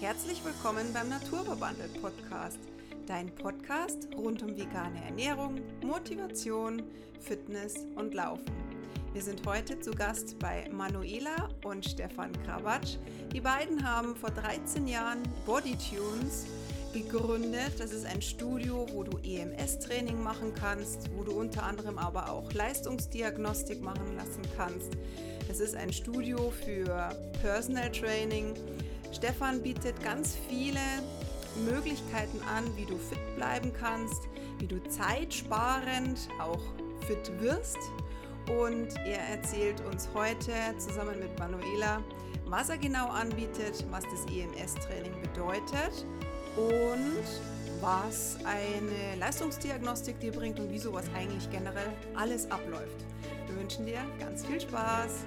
Herzlich willkommen beim Naturverbandelt Podcast, dein Podcast rund um vegane Ernährung, Motivation, Fitness und Laufen. Wir sind heute zu Gast bei Manuela und Stefan Krabatsch. Die beiden haben vor 13 Jahren Bodytunes gegründet. Das ist ein Studio, wo du EMS-Training machen kannst, wo du unter anderem aber auch Leistungsdiagnostik machen lassen kannst. Es ist ein Studio für Personal Training. Stefan bietet ganz viele Möglichkeiten an, wie du fit bleiben kannst, wie du zeitsparend auch fit wirst. Und er erzählt uns heute zusammen mit Manuela, was er genau anbietet, was das EMS-Training bedeutet und was eine Leistungsdiagnostik dir bringt und wie sowas eigentlich generell alles abläuft. Wir wünschen dir ganz viel Spaß.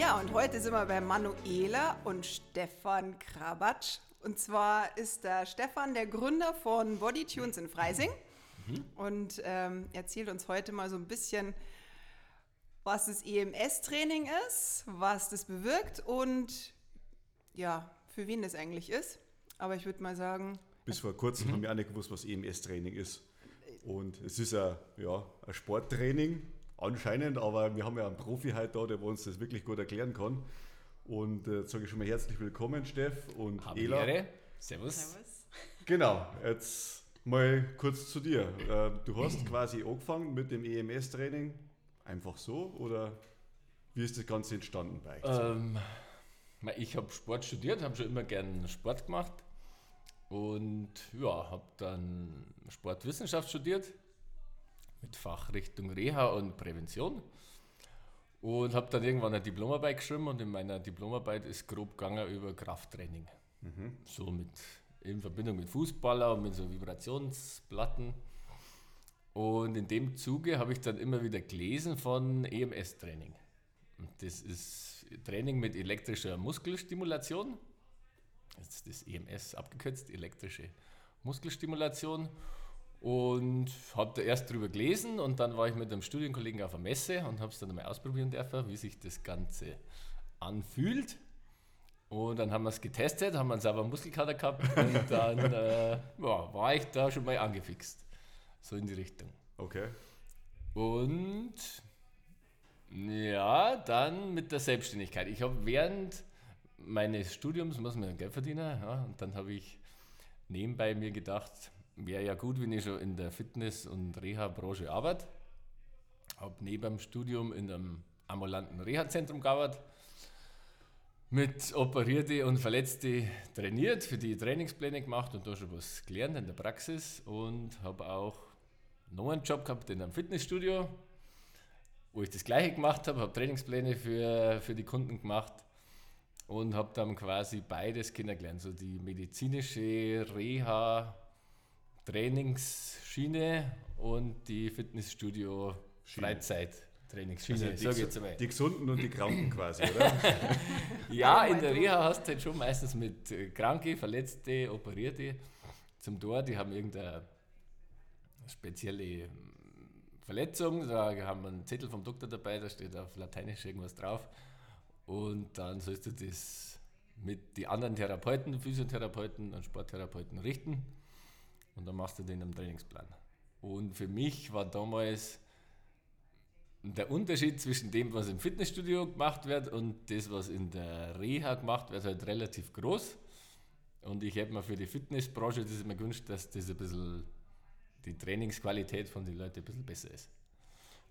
Ja, und heute sind wir bei Manuela und Stefan Krabatsch. Und zwar ist der Stefan der Gründer von Bodytunes in Freising mhm. und ähm, erzählt uns heute mal so ein bisschen, was das EMS-Training ist, was das bewirkt und ja, für wen das eigentlich ist. Aber ich würde mal sagen. Bis vor kurzem mhm. haben wir auch nicht gewusst, was EMS-Training ist. Und es ist ein, ja, ein Sporttraining, anscheinend, aber wir haben ja einen Profi heute da, der uns das wirklich gut erklären kann. Und äh, sage ich schon mal herzlich willkommen, Steff und Haben Ela. Ehre. Servus. Servus. Genau, jetzt mal kurz zu dir. Äh, du hast quasi angefangen mit dem EMS-Training, einfach so oder wie ist das Ganze entstanden bei euch? Ähm, ich habe Sport studiert, habe schon immer gern Sport gemacht und ja, habe dann Sportwissenschaft studiert mit Fachrichtung Reha und Prävention. Und habe dann irgendwann eine Diplomarbeit geschrieben und in meiner Diplomarbeit ist grob gegangen über Krafttraining. Mhm. So mit, in Verbindung mit Fußballer und mit so Vibrationsplatten. Und in dem Zuge habe ich dann immer wieder gelesen von EMS-Training. Das ist Training mit elektrischer Muskelstimulation jetzt das EMS abgekürzt, elektrische Muskelstimulation. Und habe da erst drüber gelesen und dann war ich mit einem Studienkollegen auf einer Messe und habe es dann mal ausprobieren dürfen, wie sich das Ganze anfühlt. Und dann haben wir es getestet, haben einen sauber Muskelkater gehabt und dann äh, ja, war ich da schon mal angefixt. So in die Richtung. Okay. Und ja, dann mit der Selbstständigkeit. Ich habe während meines Studiums muss man Geld verdienen. Ja, und dann habe ich nebenbei mir gedacht, wäre ja gut, wenn ich schon in der Fitness- und Reha-Branche arbeite. Habe neben dem Studium in einem ambulanten Reha-Zentrum gearbeitet, mit Operierte und Verletzte trainiert, für die Trainingspläne gemacht und da schon was gelernt in der Praxis und habe auch noch einen Job gehabt in einem Fitnessstudio, wo ich das gleiche gemacht habe, habe Trainingspläne für, für die Kunden gemacht und habe dann quasi beides kennengelernt. So die medizinische Reha, Trainingsschiene und die Fitnessstudio Freizeit. Trainingsschiene, also die, so, die Gesunden und die Kranken quasi, oder? ja, in der Reha hast du halt schon meistens mit äh, Kranke, Verletzte, Operierte zum Tor, die haben irgendeine spezielle hm, Verletzung, da haben wir einen Zettel vom Doktor dabei, da steht auf Lateinisch irgendwas drauf und dann sollst du das mit den anderen Therapeuten, Physiotherapeuten und Sporttherapeuten richten. Und dann machst du den im Trainingsplan. Und für mich war damals der Unterschied zwischen dem, was im Fitnessstudio gemacht wird und das, was in der Reha gemacht wird, halt relativ groß. Und ich hätte mir für die Fitnessbranche das immer gewünscht, dass das ein bisschen die Trainingsqualität von den Leuten ein bisschen besser ist.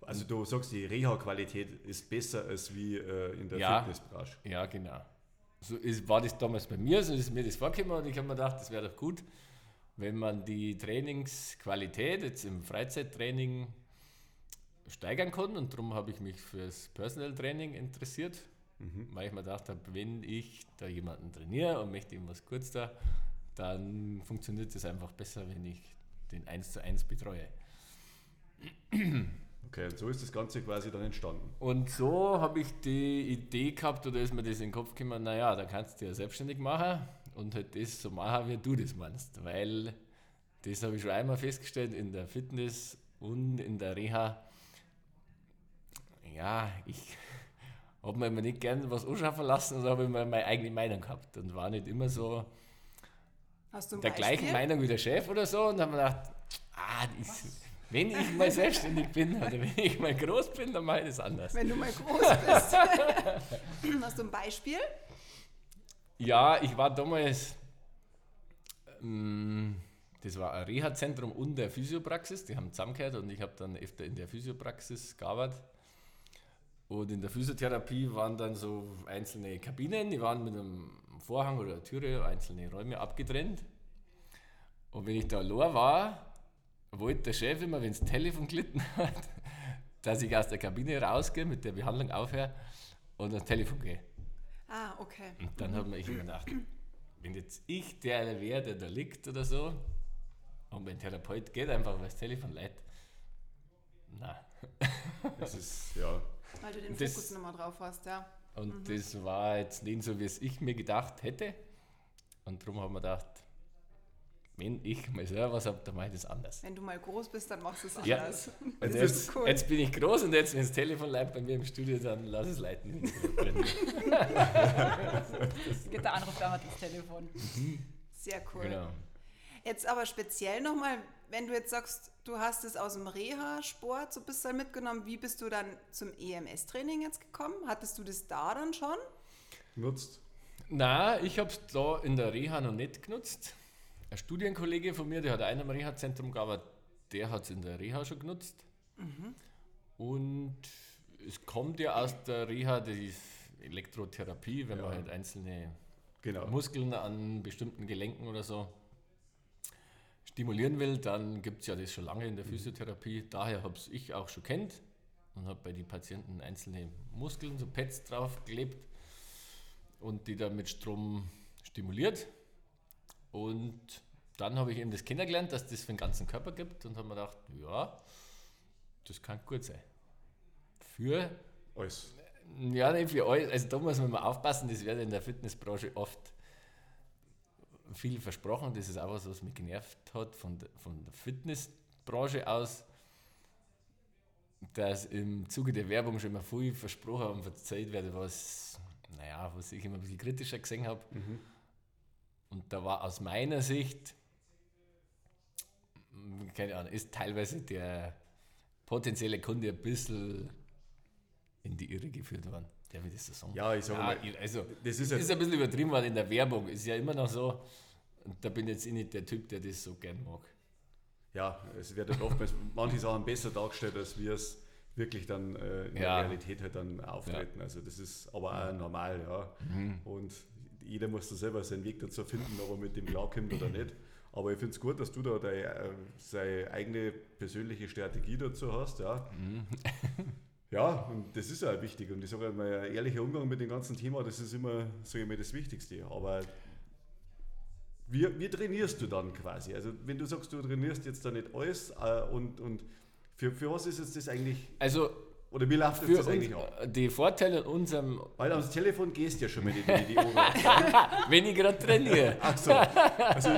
Also du sagst, die Reha-Qualität ist besser als wie äh, in der ja, Fitnessbranche. Ja, genau. So ist, war das damals bei mir, so ist mir das vorgekommen und ich habe mir gedacht, das wäre doch gut, wenn man die Trainingsqualität jetzt im Freizeittraining steigern kann. Und darum habe ich mich fürs Personal Training interessiert, mhm. weil ich mir gedacht habe, wenn ich da jemanden trainiere und möchte ihm was kurz da, dann funktioniert das einfach besser, wenn ich den 1 zu 1 betreue. Okay, und so ist das Ganze quasi dann entstanden. Und so habe ich die Idee gehabt, oder ist mir das in den Kopf gekommen, naja, da kannst du ja selbstständig machen und halt das so machen, wie du das meinst. Weil das habe ich schon einmal festgestellt in der Fitness und in der Reha. Ja, ich habe mir immer nicht gern was anschaffen lassen und habe immer meine eigene Meinung gehabt und war nicht immer so der Beispiel? gleichen Meinung wie der Chef oder so und habe mir gedacht, ah, ich, wenn ich mal selbstständig bin oder wenn ich mal groß bin, dann mache ich das anders. Wenn du mal groß bist. Hast du ein Beispiel? Ja, ich war damals, ähm, das war ein Reha-Zentrum und der Physiopraxis, die haben zusammengehört und ich habe dann öfter in der Physiopraxis gearbeitet. Und in der Physiotherapie waren dann so einzelne Kabinen, die waren mit einem Vorhang oder einer Türe, einzelne Räume abgetrennt. Und wenn ich da allein war, wollte der Chef immer, wenn das Telefon glitten hat, dass ich aus der Kabine rausgehe, mit der Behandlung aufhöre und ans Telefon gehe. Okay. Und dann hat man ich gedacht, wenn jetzt ich der wäre, der da liegt oder so, und mein Therapeut geht einfach über das Telefon leid. Na. Das ist, ja, Weil du den Das- Fokus nochmal drauf hast, ja. Und das war jetzt nicht so, wie es ich mir gedacht hätte. Und darum haben wir gedacht, wenn ich mal selber was habe, dann mache ich das anders. Wenn du mal groß bist, dann machst du es Ja. anders. Und Das jetzt, ist cool. jetzt bin ich groß und jetzt, wenn das Telefon bleibt bei mir im Studio, dann lass es leiten. Geht der Anruf damals ins Telefon. Sehr cool. genau. Jetzt aber speziell nochmal, wenn du jetzt sagst, du hast es aus dem Reha-Sport so ein bisschen mitgenommen, wie bist du dann zum EMS-Training jetzt gekommen? Hattest du das da dann schon? nutzt. Na, ich habe es da in der Reha noch nicht genutzt. Ein Studienkollege von mir, der hat in einem Reha-Zentrum gearbeitet, der hat es in der Reha schon genutzt. Und es kommt ja aus der Reha die Elektrotherapie, wenn man Ja. halt einzelne Genau. Muskeln an bestimmten Gelenken oder so stimulieren will, dann gibt es ja das schon lange in der Physiotherapie. Daher habe ich auch schon kennt und habe bei den Patienten einzelne Muskeln, so Pads draufgeklebt und die dann mit Strom stimuliert. Und dann habe ich eben das kennengelernt, dass das für den ganzen Körper gibt und habe mir gedacht, ja, das kann gut sein. Für Alles. ja, nicht für euch. Also da muss man mal aufpassen, das wird in der Fitnessbranche oft viel versprochen. Das ist auch was, was mich genervt hat von der, von der Fitnessbranche aus, dass im Zuge der Werbung schon immer viel versprochen und verzeiht wird, was, naja, was ich immer ein bisschen kritischer gesehen habe. Und da war aus meiner Sicht, keine Ahnung, ist teilweise der potenzielle Kunde ein bisschen in die Irre geführt worden. Darf ich das so sagen? Ja, ich sag mal, also, das ist ist, ja- ein bisschen übertrieben worden in der Werbung. Ist ja immer noch so. Und da bin jetzt ich nicht der Typ, der das so gern mag. Ja, es wird halt oftmals manche Sachen besser dargestellt, als wir es wirklich dann äh, in Ja. der Realität halt dann auftreten. Also das ist aber auch normal, ja. Mhm. Und jeder muss da selber seinen Weg dazu finden, ob er mit dem klarkommt oder nicht. Aber ich finde es gut, dass du da deine, äh, seine eigene persönliche Strategie dazu hast, ja. Mhm. Ja, und das ist ja wichtig. Und ich sage mal, ein ehrlicher Umgang mit dem ganzen Thema, das ist immer, sage ich mal, das Wichtigste. Aber wie, wie trainierst du dann quasi? Also wenn du sagst, du trainierst jetzt da nicht alles äh, und, und für, für was ist jetzt das eigentlich, Also, oder wie läuft das eigentlich ab? die Vorteile in unserem, Weil ans Telefon gehst du ja schon mit die, die Ohren. wenn ich gerade trainiere, Ach so, also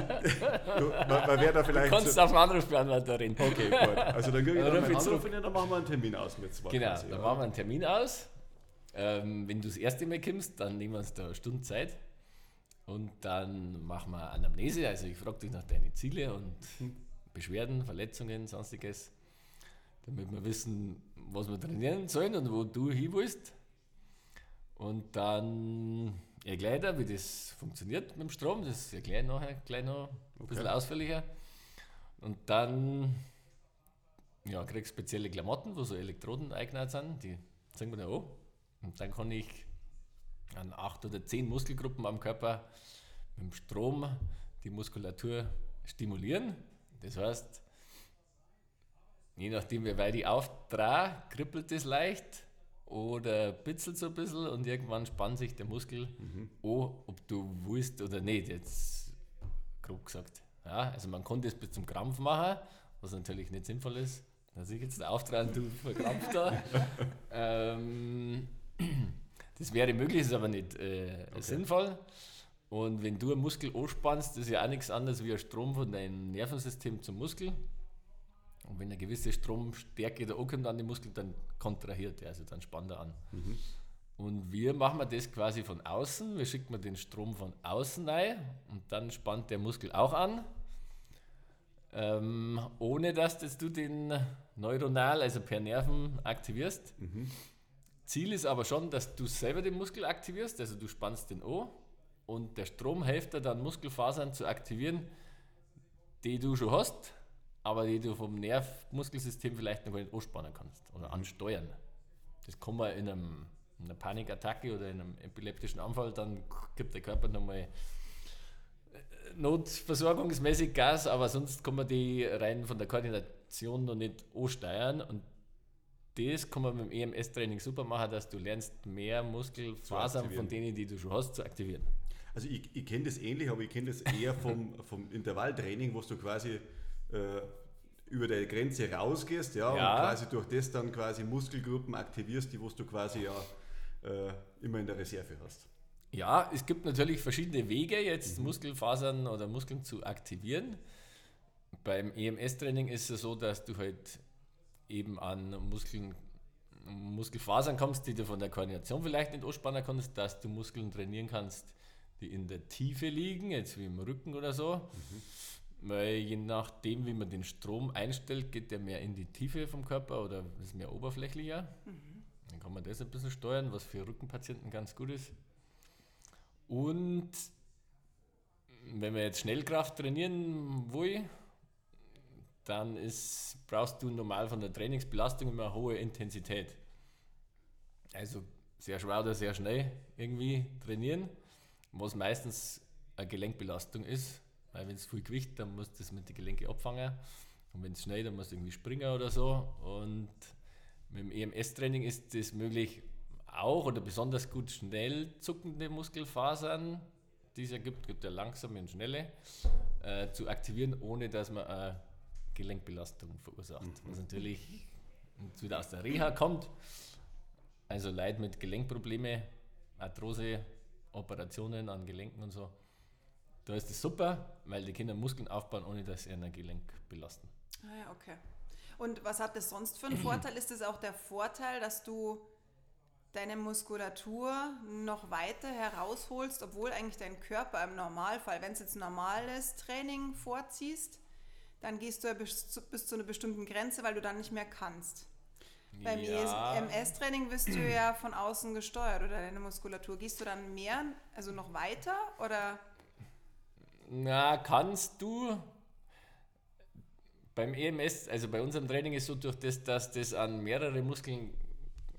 du, man, man wäre da vielleicht... kannst so, du auf den Anrufbeantworter reden. okay, gut. Also dann kriege ich Dann meinen. Anruf und dann machen wir einen Termin aus mit zwei. Genau, dann machen wir einen Termin aus. Ähm, wenn du das erste Mal kommst, dann nehmen wir uns da eine Stunde Zeit. Und dann machen wir Anamnese. Also ich frage dich nach deinen Ziele und Beschwerden, Verletzungen, sonstiges. Damit wir wissen, was wir trainieren sollen und wo du hin willst. Und dann erkläre ich dir, wie das funktioniert mit dem Strom. Das erkläre ich nachher gleich noch ein bisschen ausführlicher. Und dann ja, kriegst spezielle Klamotten, wo so Elektroden eingenäht sind, die zeigen wir dir an. Und dann kann ich an acht oder zehn Muskelgruppen am Körper mit dem Strom die Muskulatur stimulieren. Das heißt, je nachdem, wie weit ich auftrage, kribbelt es leicht oder bitzelt so ein bisschen und irgendwann spannt sich der Muskel an, ob du willst oder nicht. Jetzt grob gesagt. Ja, also man kann das bis zum Krampf machen, was natürlich nicht sinnvoll ist. Dass ich jetzt auftrage und du verkrampft da. ähm, das wäre möglich, ist aber nicht äh, sinnvoll. Und wenn du einen Muskel anspannst, ist ja auch nichts anderes wie ein Strom von deinem Nervensystem zum Muskel. Und wenn eine gewisse Stromstärke da ankommt an den Muskel, dann kontrahiert er, also dann spannt er an. Und wir machen das quasi von außen. Wir schicken den Strom von außen rein und dann spannt der Muskel auch an. Ähm, ohne dass das du den neuronal, also per Nerven, aktivierst. Ziel ist aber schon, dass du selber den Muskel aktivierst, also du spannst den an und der Strom hilft dir dann Muskelfasern zu aktivieren, die du schon hast, aber die du vom Nervmuskelsystem vielleicht noch gar nicht anspannen kannst oder ansteuern. Das kann man in, einem, in einer Panikattacke oder in einem epileptischen Anfall, dann gibt der Körper nochmal äh, notversorgungsmäßig Gas, aber sonst kann man die rein von der Koordination noch nicht ansteuern und das kann man mit dem EMS-Training super machen, dass du lernst, mehr Muskelfasern von denen, die du schon hast, zu aktivieren. Also ich, ich kenne das ähnlich, aber ich kenne das eher vom, vom Intervalltraining, wo du quasi äh, über deine Grenze rausgehst, ja, Ja. und quasi durch das dann quasi Muskelgruppen aktivierst, die wo du quasi ja äh, immer in der Reserve hast. Ja, es gibt natürlich verschiedene Wege, jetzt Muskelfasern oder Muskeln zu aktivieren. Beim EMS-Training ist es so, dass du halt eben an Muskeln, Muskelfasern kommst, die du von der Koordination vielleicht nicht anspannen kannst, dass du Muskeln trainieren kannst, die in der Tiefe liegen, jetzt wie im Rücken oder so. Weil je nachdem, wie man den Strom einstellt, geht der mehr in die Tiefe vom Körper oder ist mehr oberflächlicher. Dann kann man das ein bisschen steuern, was für Rückenpatienten ganz gut ist. Und wenn man jetzt Schnellkraft trainieren will, dann ist, brauchst du normal von der Trainingsbelastung immer hohe Intensität. Also sehr schwer oder sehr schnell irgendwie trainieren, was meistens eine Gelenkbelastung ist. Weil wenn es viel Gewicht, dann musst du das mit den Gelenken abfangen. Und wenn es schnell, dann musst du irgendwie springen oder so. Und mit dem EMS-Training ist das möglich, auch oder besonders gut schnell zuckende Muskelfasern, die es ja gibt, gibt ja langsame und schnelle, äh, zu aktivieren, ohne dass man eine Gelenkbelastung verursacht. Was natürlich jetzt wieder aus der Reha kommt. Also Leute mit Gelenkprobleme, Arthrose, Operationen an Gelenken und so. Da ist es super, weil die Kinder Muskeln aufbauen, ohne dass sie ein Gelenk belasten. Ah ja, okay. Und was hat das sonst für einen Vorteil? Ist es auch der Vorteil, dass du deine Muskulatur noch weiter herausholst, obwohl eigentlich dein Körper im Normalfall, wenn es jetzt normales Training vorziehst, dann gehst du ja bis zu, bis zu einer bestimmten Grenze, weil du dann nicht mehr kannst. Beim Ja. MS-Training wirst du ja von außen gesteuert oder deine Muskulatur. Gehst du dann mehr, also noch weiter oder? Na, kannst du. Beim EMS, also bei unserem Training ist so durch das, dass das an mehrere Muskeln,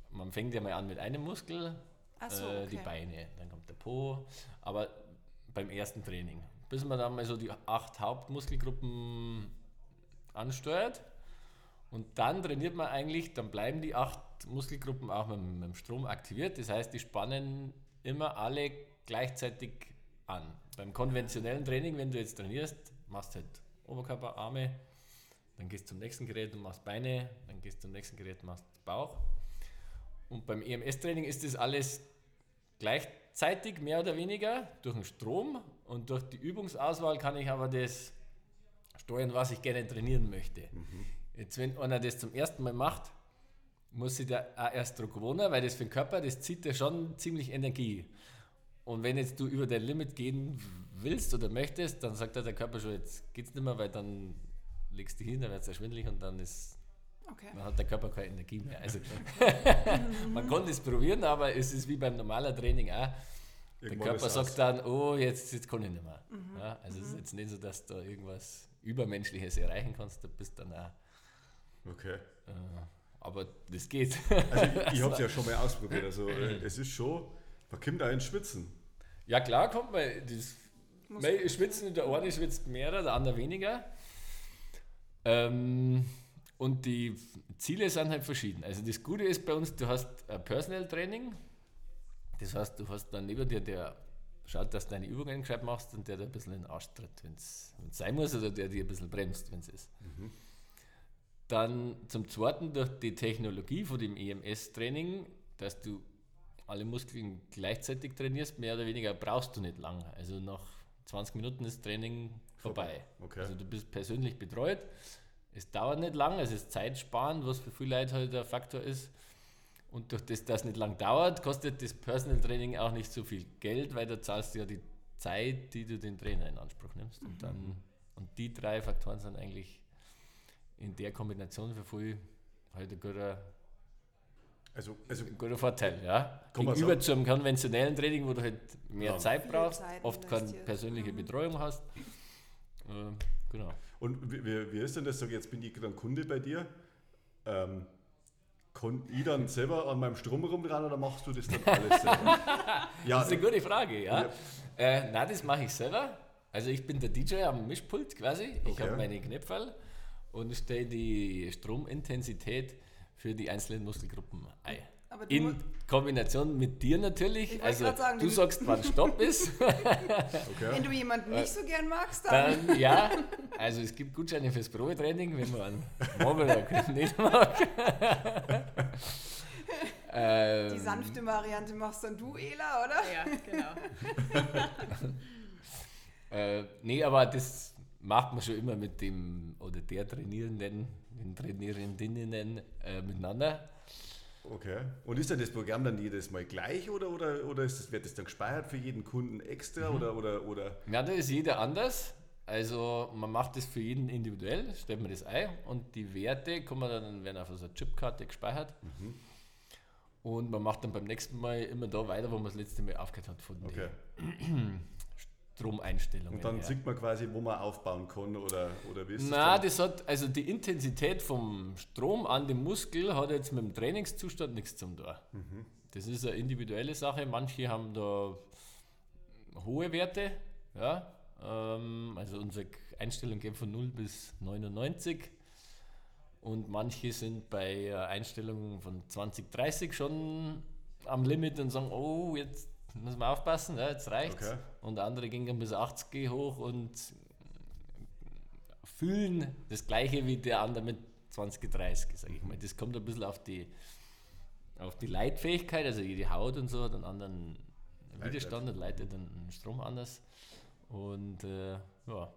man fängt ja mal an mit einem Muskel, so, äh, die okay. Beine, dann kommt der Po, aber beim ersten Training, bis man dann mal so die acht Hauptmuskelgruppen ansteuert und dann trainiert man eigentlich, dann bleiben die acht Muskelgruppen auch mit, mit dem Strom aktiviert, das heißt, die spannen immer alle gleichzeitig an. Beim konventionellen Training, wenn du jetzt trainierst, machst halt Oberkörper, Arme, dann gehst du zum nächsten Gerät und machst Beine, dann gehst du zum nächsten Gerät und machst Bauch. Und beim EMS-Training ist das alles gleichzeitig, mehr oder weniger, durch den Strom und durch die Übungsauswahl kann ich aber das steuern, was ich gerne trainieren möchte. Jetzt, wenn einer das zum ersten Mal macht, muss sich der auch erst drauf gewohnen, weil das für den Körper, das zieht ja schon ziemlich Energie. Und wenn jetzt du über dein Limit gehen willst oder möchtest, dann sagt der Körper schon, jetzt geht's nicht mehr, weil dann legst du hin, dann wird es schwindelig und dann ist Okay. dann hat der Körper keine Energie mehr. Also man kann das probieren, aber es ist wie beim normalen Training auch. Der Irgendwann Körper ist sagt aus. dann, oh, jetzt, jetzt kann ich nicht mehr. Ja, also es ist jetzt nicht so, dass du irgendwas Übermenschliches erreichen kannst, du bist dann auch. Okay. Äh, aber das geht. Also ich, ich habe es ja schon mal ausprobiert. Also äh, es ist schon, man kommt da ins Schwitzen. ja klar, kommt man. Das, Mei schwitzen, der eine schwitzt mehr, der andere weniger. Ähm, und die Ziele sind halt verschieden. Also das Gute ist bei uns, du hast ein Personal Training. Das heißt, du hast dann neben dir, der schaut, dass du deine Übungen gescheit machst und der dir ein bisschen in den Arsch tritt, wenn es sein muss, oder der dir ein bisschen bremst, wenn es ist. Dann zum Zweiten durch die Technologie von dem EMS-Training, dass du alle Muskeln gleichzeitig trainierst, mehr oder weniger brauchst du nicht lang. Also nach 20 Minuten ist Training vorbei. Okay. Also du bist persönlich betreut. Es dauert nicht lang, es ist zeitsparend, was für viele Leute halt der Faktor ist. Und durch das, das nicht lang dauert, kostet das Personal Training auch nicht so viel Geld, weil da zahlst du ja die Zeit, die du den Trainer in Anspruch nimmst. Und, dann, und die drei Faktoren sind eigentlich in der Kombination für viel halt ein guter, Also, also ein guter Vorteil. Ja? Gegenüber zu einem konventionellen Training, wo du halt mehr Ja. Zeit brauchst, Zeit oft keine persönliche Mhm. Betreuung hast. Ähm, genau. Und wie, wie, ist denn das? Sag, jetzt bin ich dann Kunde bei dir. Ähm, kann ich dann selber an meinem Strom rumdrehen oder machst du das dann alles selber? ja, Das ist eine gute Frage, ja. Ja. Äh, nein, das mache ich selber. Also ich bin der DJ am Mischpult quasi. Ich Okay. habe meine Knöpfe und stelle die Stromintensität für die einzelnen Muskelgruppen ein. In Kombination mit dir Ich natürlich. Also sagen, du sagst, wann Stopp ist. okay. Wenn du jemanden nicht so gern magst, dann. Dann ja. Also es gibt Gutscheine fürs Probetraining, wenn man einen Mobbel nicht mag. ähm, Die sanfte Variante machst dann du, Ela, oder? Ja, genau. Äh, nee, aber das macht man schon immer mit dem oder der Trainierenden, den Trainierenden äh, miteinander. okay. Und ist dann das Programm dann jedes Mal gleich oder, oder, oder ist das, wird das dann gespeichert für jeden Kunden extra Mhm. oder, oder, oder? Ja, da ist jeder anders. Also man macht das für jeden individuell, stellt man das ein und die Werte man dann, werden auf so einer Chipkarte gespeichert. Und man macht dann beim nächsten Mal immer da weiter, wo man das letzte Mal aufgehört hat von Okay. Stromeinstellungen. Und dann her. sieht man quasi, wo man aufbauen kann oder, oder wie ist Na, das? das hat, also die Intensität vom Strom an dem Muskel hat jetzt mit dem Trainingszustand nichts zum tun. Das ist eine individuelle Sache. Manche haben da hohe Werte, ja. Ähm, also unsere Einstellung geht von 0 bis 99. Und manche sind bei Einstellungen von 20, 30 schon am Limit und sagen, oh, jetzt müssen wir aufpassen, ja, jetzt reicht's. Okay. Und andere gehen bis 80 hoch und fühlen das gleiche wie der andere mit 20, 30, sage ich mal. Das kommt ein bisschen auf die, auf die Leitfähigkeit, also jede Haut und so hat einen anderen Widerstand und leitet den Strom anders. Und äh, ja,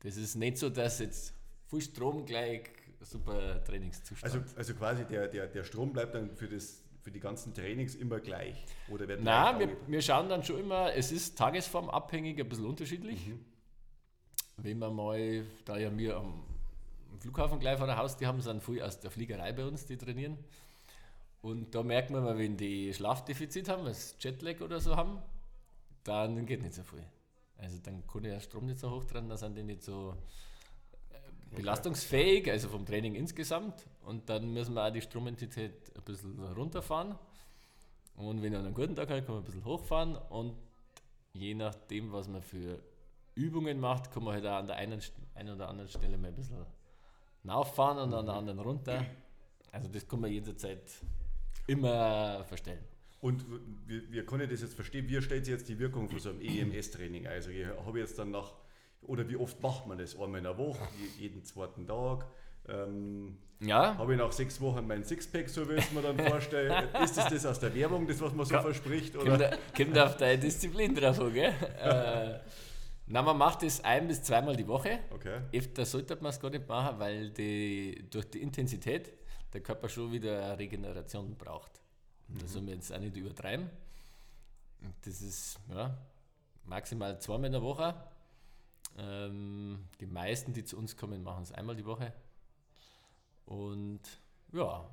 das ist nicht so, dass jetzt viel Strom gleich super Trainingszustand. Also, also quasi der, der, der Strom bleibt dann für, das, für die ganzen Trainings immer gleich? Oder wird Nein, wir, wir schauen dann schon immer, es ist tagesformabhängig, ein bisschen unterschiedlich. Mhm. Wenn wir mal, da ja wir am Flughafen gleich vor der Haus, die haben, sind viel aus der Fliegerei bei uns, die trainieren. Und da merkt man mal, wenn die Schlafdefizit haben, das Jetlag oder so haben, dann geht nicht so viel. Also dann kann der Strom nicht so hoch dran, dann sind die nicht so belastungsfähig, also vom Training insgesamt. Und dann müssen wir auch die Stromintensität ein bisschen runterfahren. Und wenn er einen guten Tag hat, kann man ein bisschen hochfahren. Und je nachdem, was man für Übungen macht, kann man halt auch an der einen, einen oder anderen Stelle mal ein bisschen rauffahren und an der anderen runter. Also das kann man jederzeit immer verstellen. Und wie, wie kann ich das jetzt verstehen? Wie stellt sich jetzt die Wirkung von so einem EMS-Training? Also ich habe jetzt dann nach, oder wie oft macht man das? Einmal in der Woche, je- jeden zweiten Tag? Ähm, Ja, habe ich nach sechs Wochen mein Sixpack, so wie ich es mir dann vorstelle? Ist das das aus der Werbung, das was man so Ja. verspricht? kommt, Oder? kommt auf deine Disziplin drauf an, gell? äh, na, man macht das ein- bis zweimal die Woche. Okay. Öfter sollte man es gar nicht machen, weil die, durch die Intensität der Körper schon wieder eine Regeneration braucht. Und Das soll man jetzt auch nicht übertreiben. Das ist ja, maximal zweimal in der Woche. Ähm, die meisten, die zu uns kommen, machen es einmal die Woche. Und ja,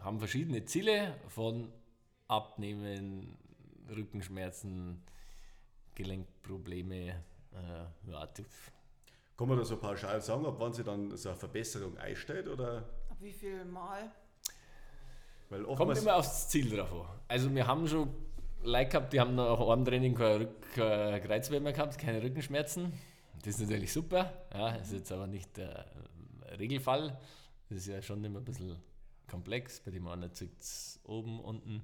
haben verschiedene Ziele von Abnehmen, Rückenschmerzen, Gelenkprobleme. Äh, ja, Kann man da so pauschal sagen, ab wann sie dann so eine Verbesserung einstellt? Oder? Ab wie viel Mal? Weil Kommt immer aufs Ziel drauf an. Also wir haben schon Leute gehabt, die haben nach einem Training kein Rück, mehr gehabt, keine Rückenschmerzen. Das ist natürlich super. Ja, ist jetzt aber nicht der äh, Regelfall. Das ist ja schon immer ein bisschen komplex. Bei dem anderen zieht es oben, unten.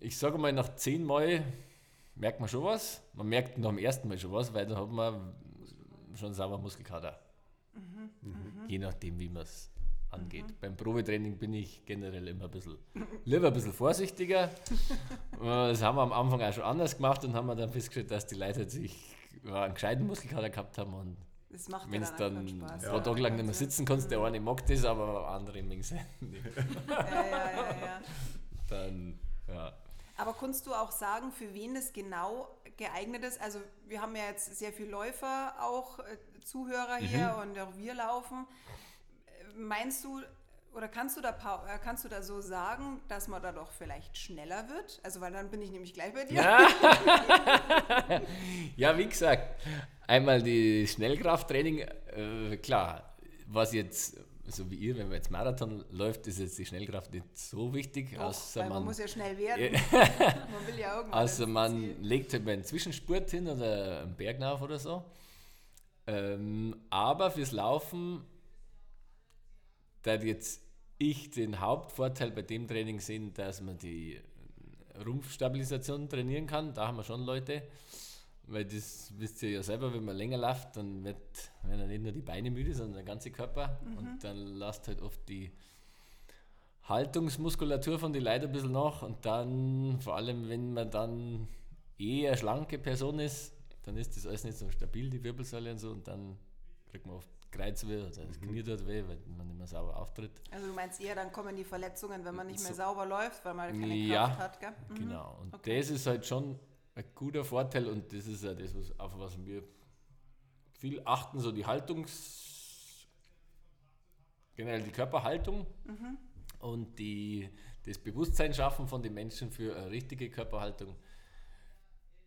Ich sage mal, nach zehn Mal merkt man schon was. Man merkt nach dem ersten Mal schon was, weil da hat man schon sauber Muskelkater. Je nachdem, wie man es angeht. Beim Probetraining bin ich generell immer ein bisschen, lieber ein bisschen vorsichtiger. Äh, das haben wir am Anfang auch schon anders gemacht und haben wir dann festgestellt, dass die Leute sich ja, einen gescheiten Muskelkater gehabt haben und Das macht Wenn ja du dann, Spaß. Tage lang nicht mehr sitzen kannst, der eine mag das, aber andere mögen es nicht. Ja, ja, ja, ja. Dann, ja. Aber kannst du auch sagen, für wen das genau geeignet ist? Also wir haben ja jetzt sehr viele Läufer, auch äh, Zuhörer hier und auch wir laufen. Meinst du oder kannst du da äh, kannst du da so sagen, dass man da doch vielleicht schneller wird? Also weil dann bin ich nämlich gleich bei dir. Ja, wie gesagt, einmal die Schnellkrafttraining, äh, klar, was jetzt, so wie ihr, wenn man jetzt Marathon läuft, ist jetzt die Schnellkraft nicht so wichtig, Doch, außer man, man, muss ja schnell werden. man will ja irgendwann. außer ins man Ziel. legt halt mal einen Zwischenspurt hin oder einen Berg auf oder so. Ähm, aber fürs Laufen, da jetzt ich den Hauptvorteil bei dem Training sehen, dass man die Rumpfstabilisation trainieren kann. Da haben wir schon Leute, weil das wisst ihr ja selber, wenn man länger läuft, dann wird, werden nicht nur die Beine müde, sondern der ganze Körper. Und dann lasst halt oft die Haltungsmuskulatur von den Leuten ein bisschen nach. Und dann, vor allem wenn man dann eher schlanke Person ist, dann ist das alles nicht so stabil, die Wirbelsäule und so. Und dann kriegt man oft Kreuzweh oder das Knie tut weh, weil man nicht mehr sauber auftritt. Also du meinst eher, dann kommen die Verletzungen, wenn man nicht mehr So. sauber läuft, weil man keine Ja, Kraft hat, gell? Mhm. Genau. Und Okay. das ist halt schon ein guter Vorteil und das ist ja das, was, auf was wir viel achten, so die Haltungs... generell die Körperhaltung Mhm. und die, das Bewusstsein schaffen von den Menschen für eine richtige Körperhaltung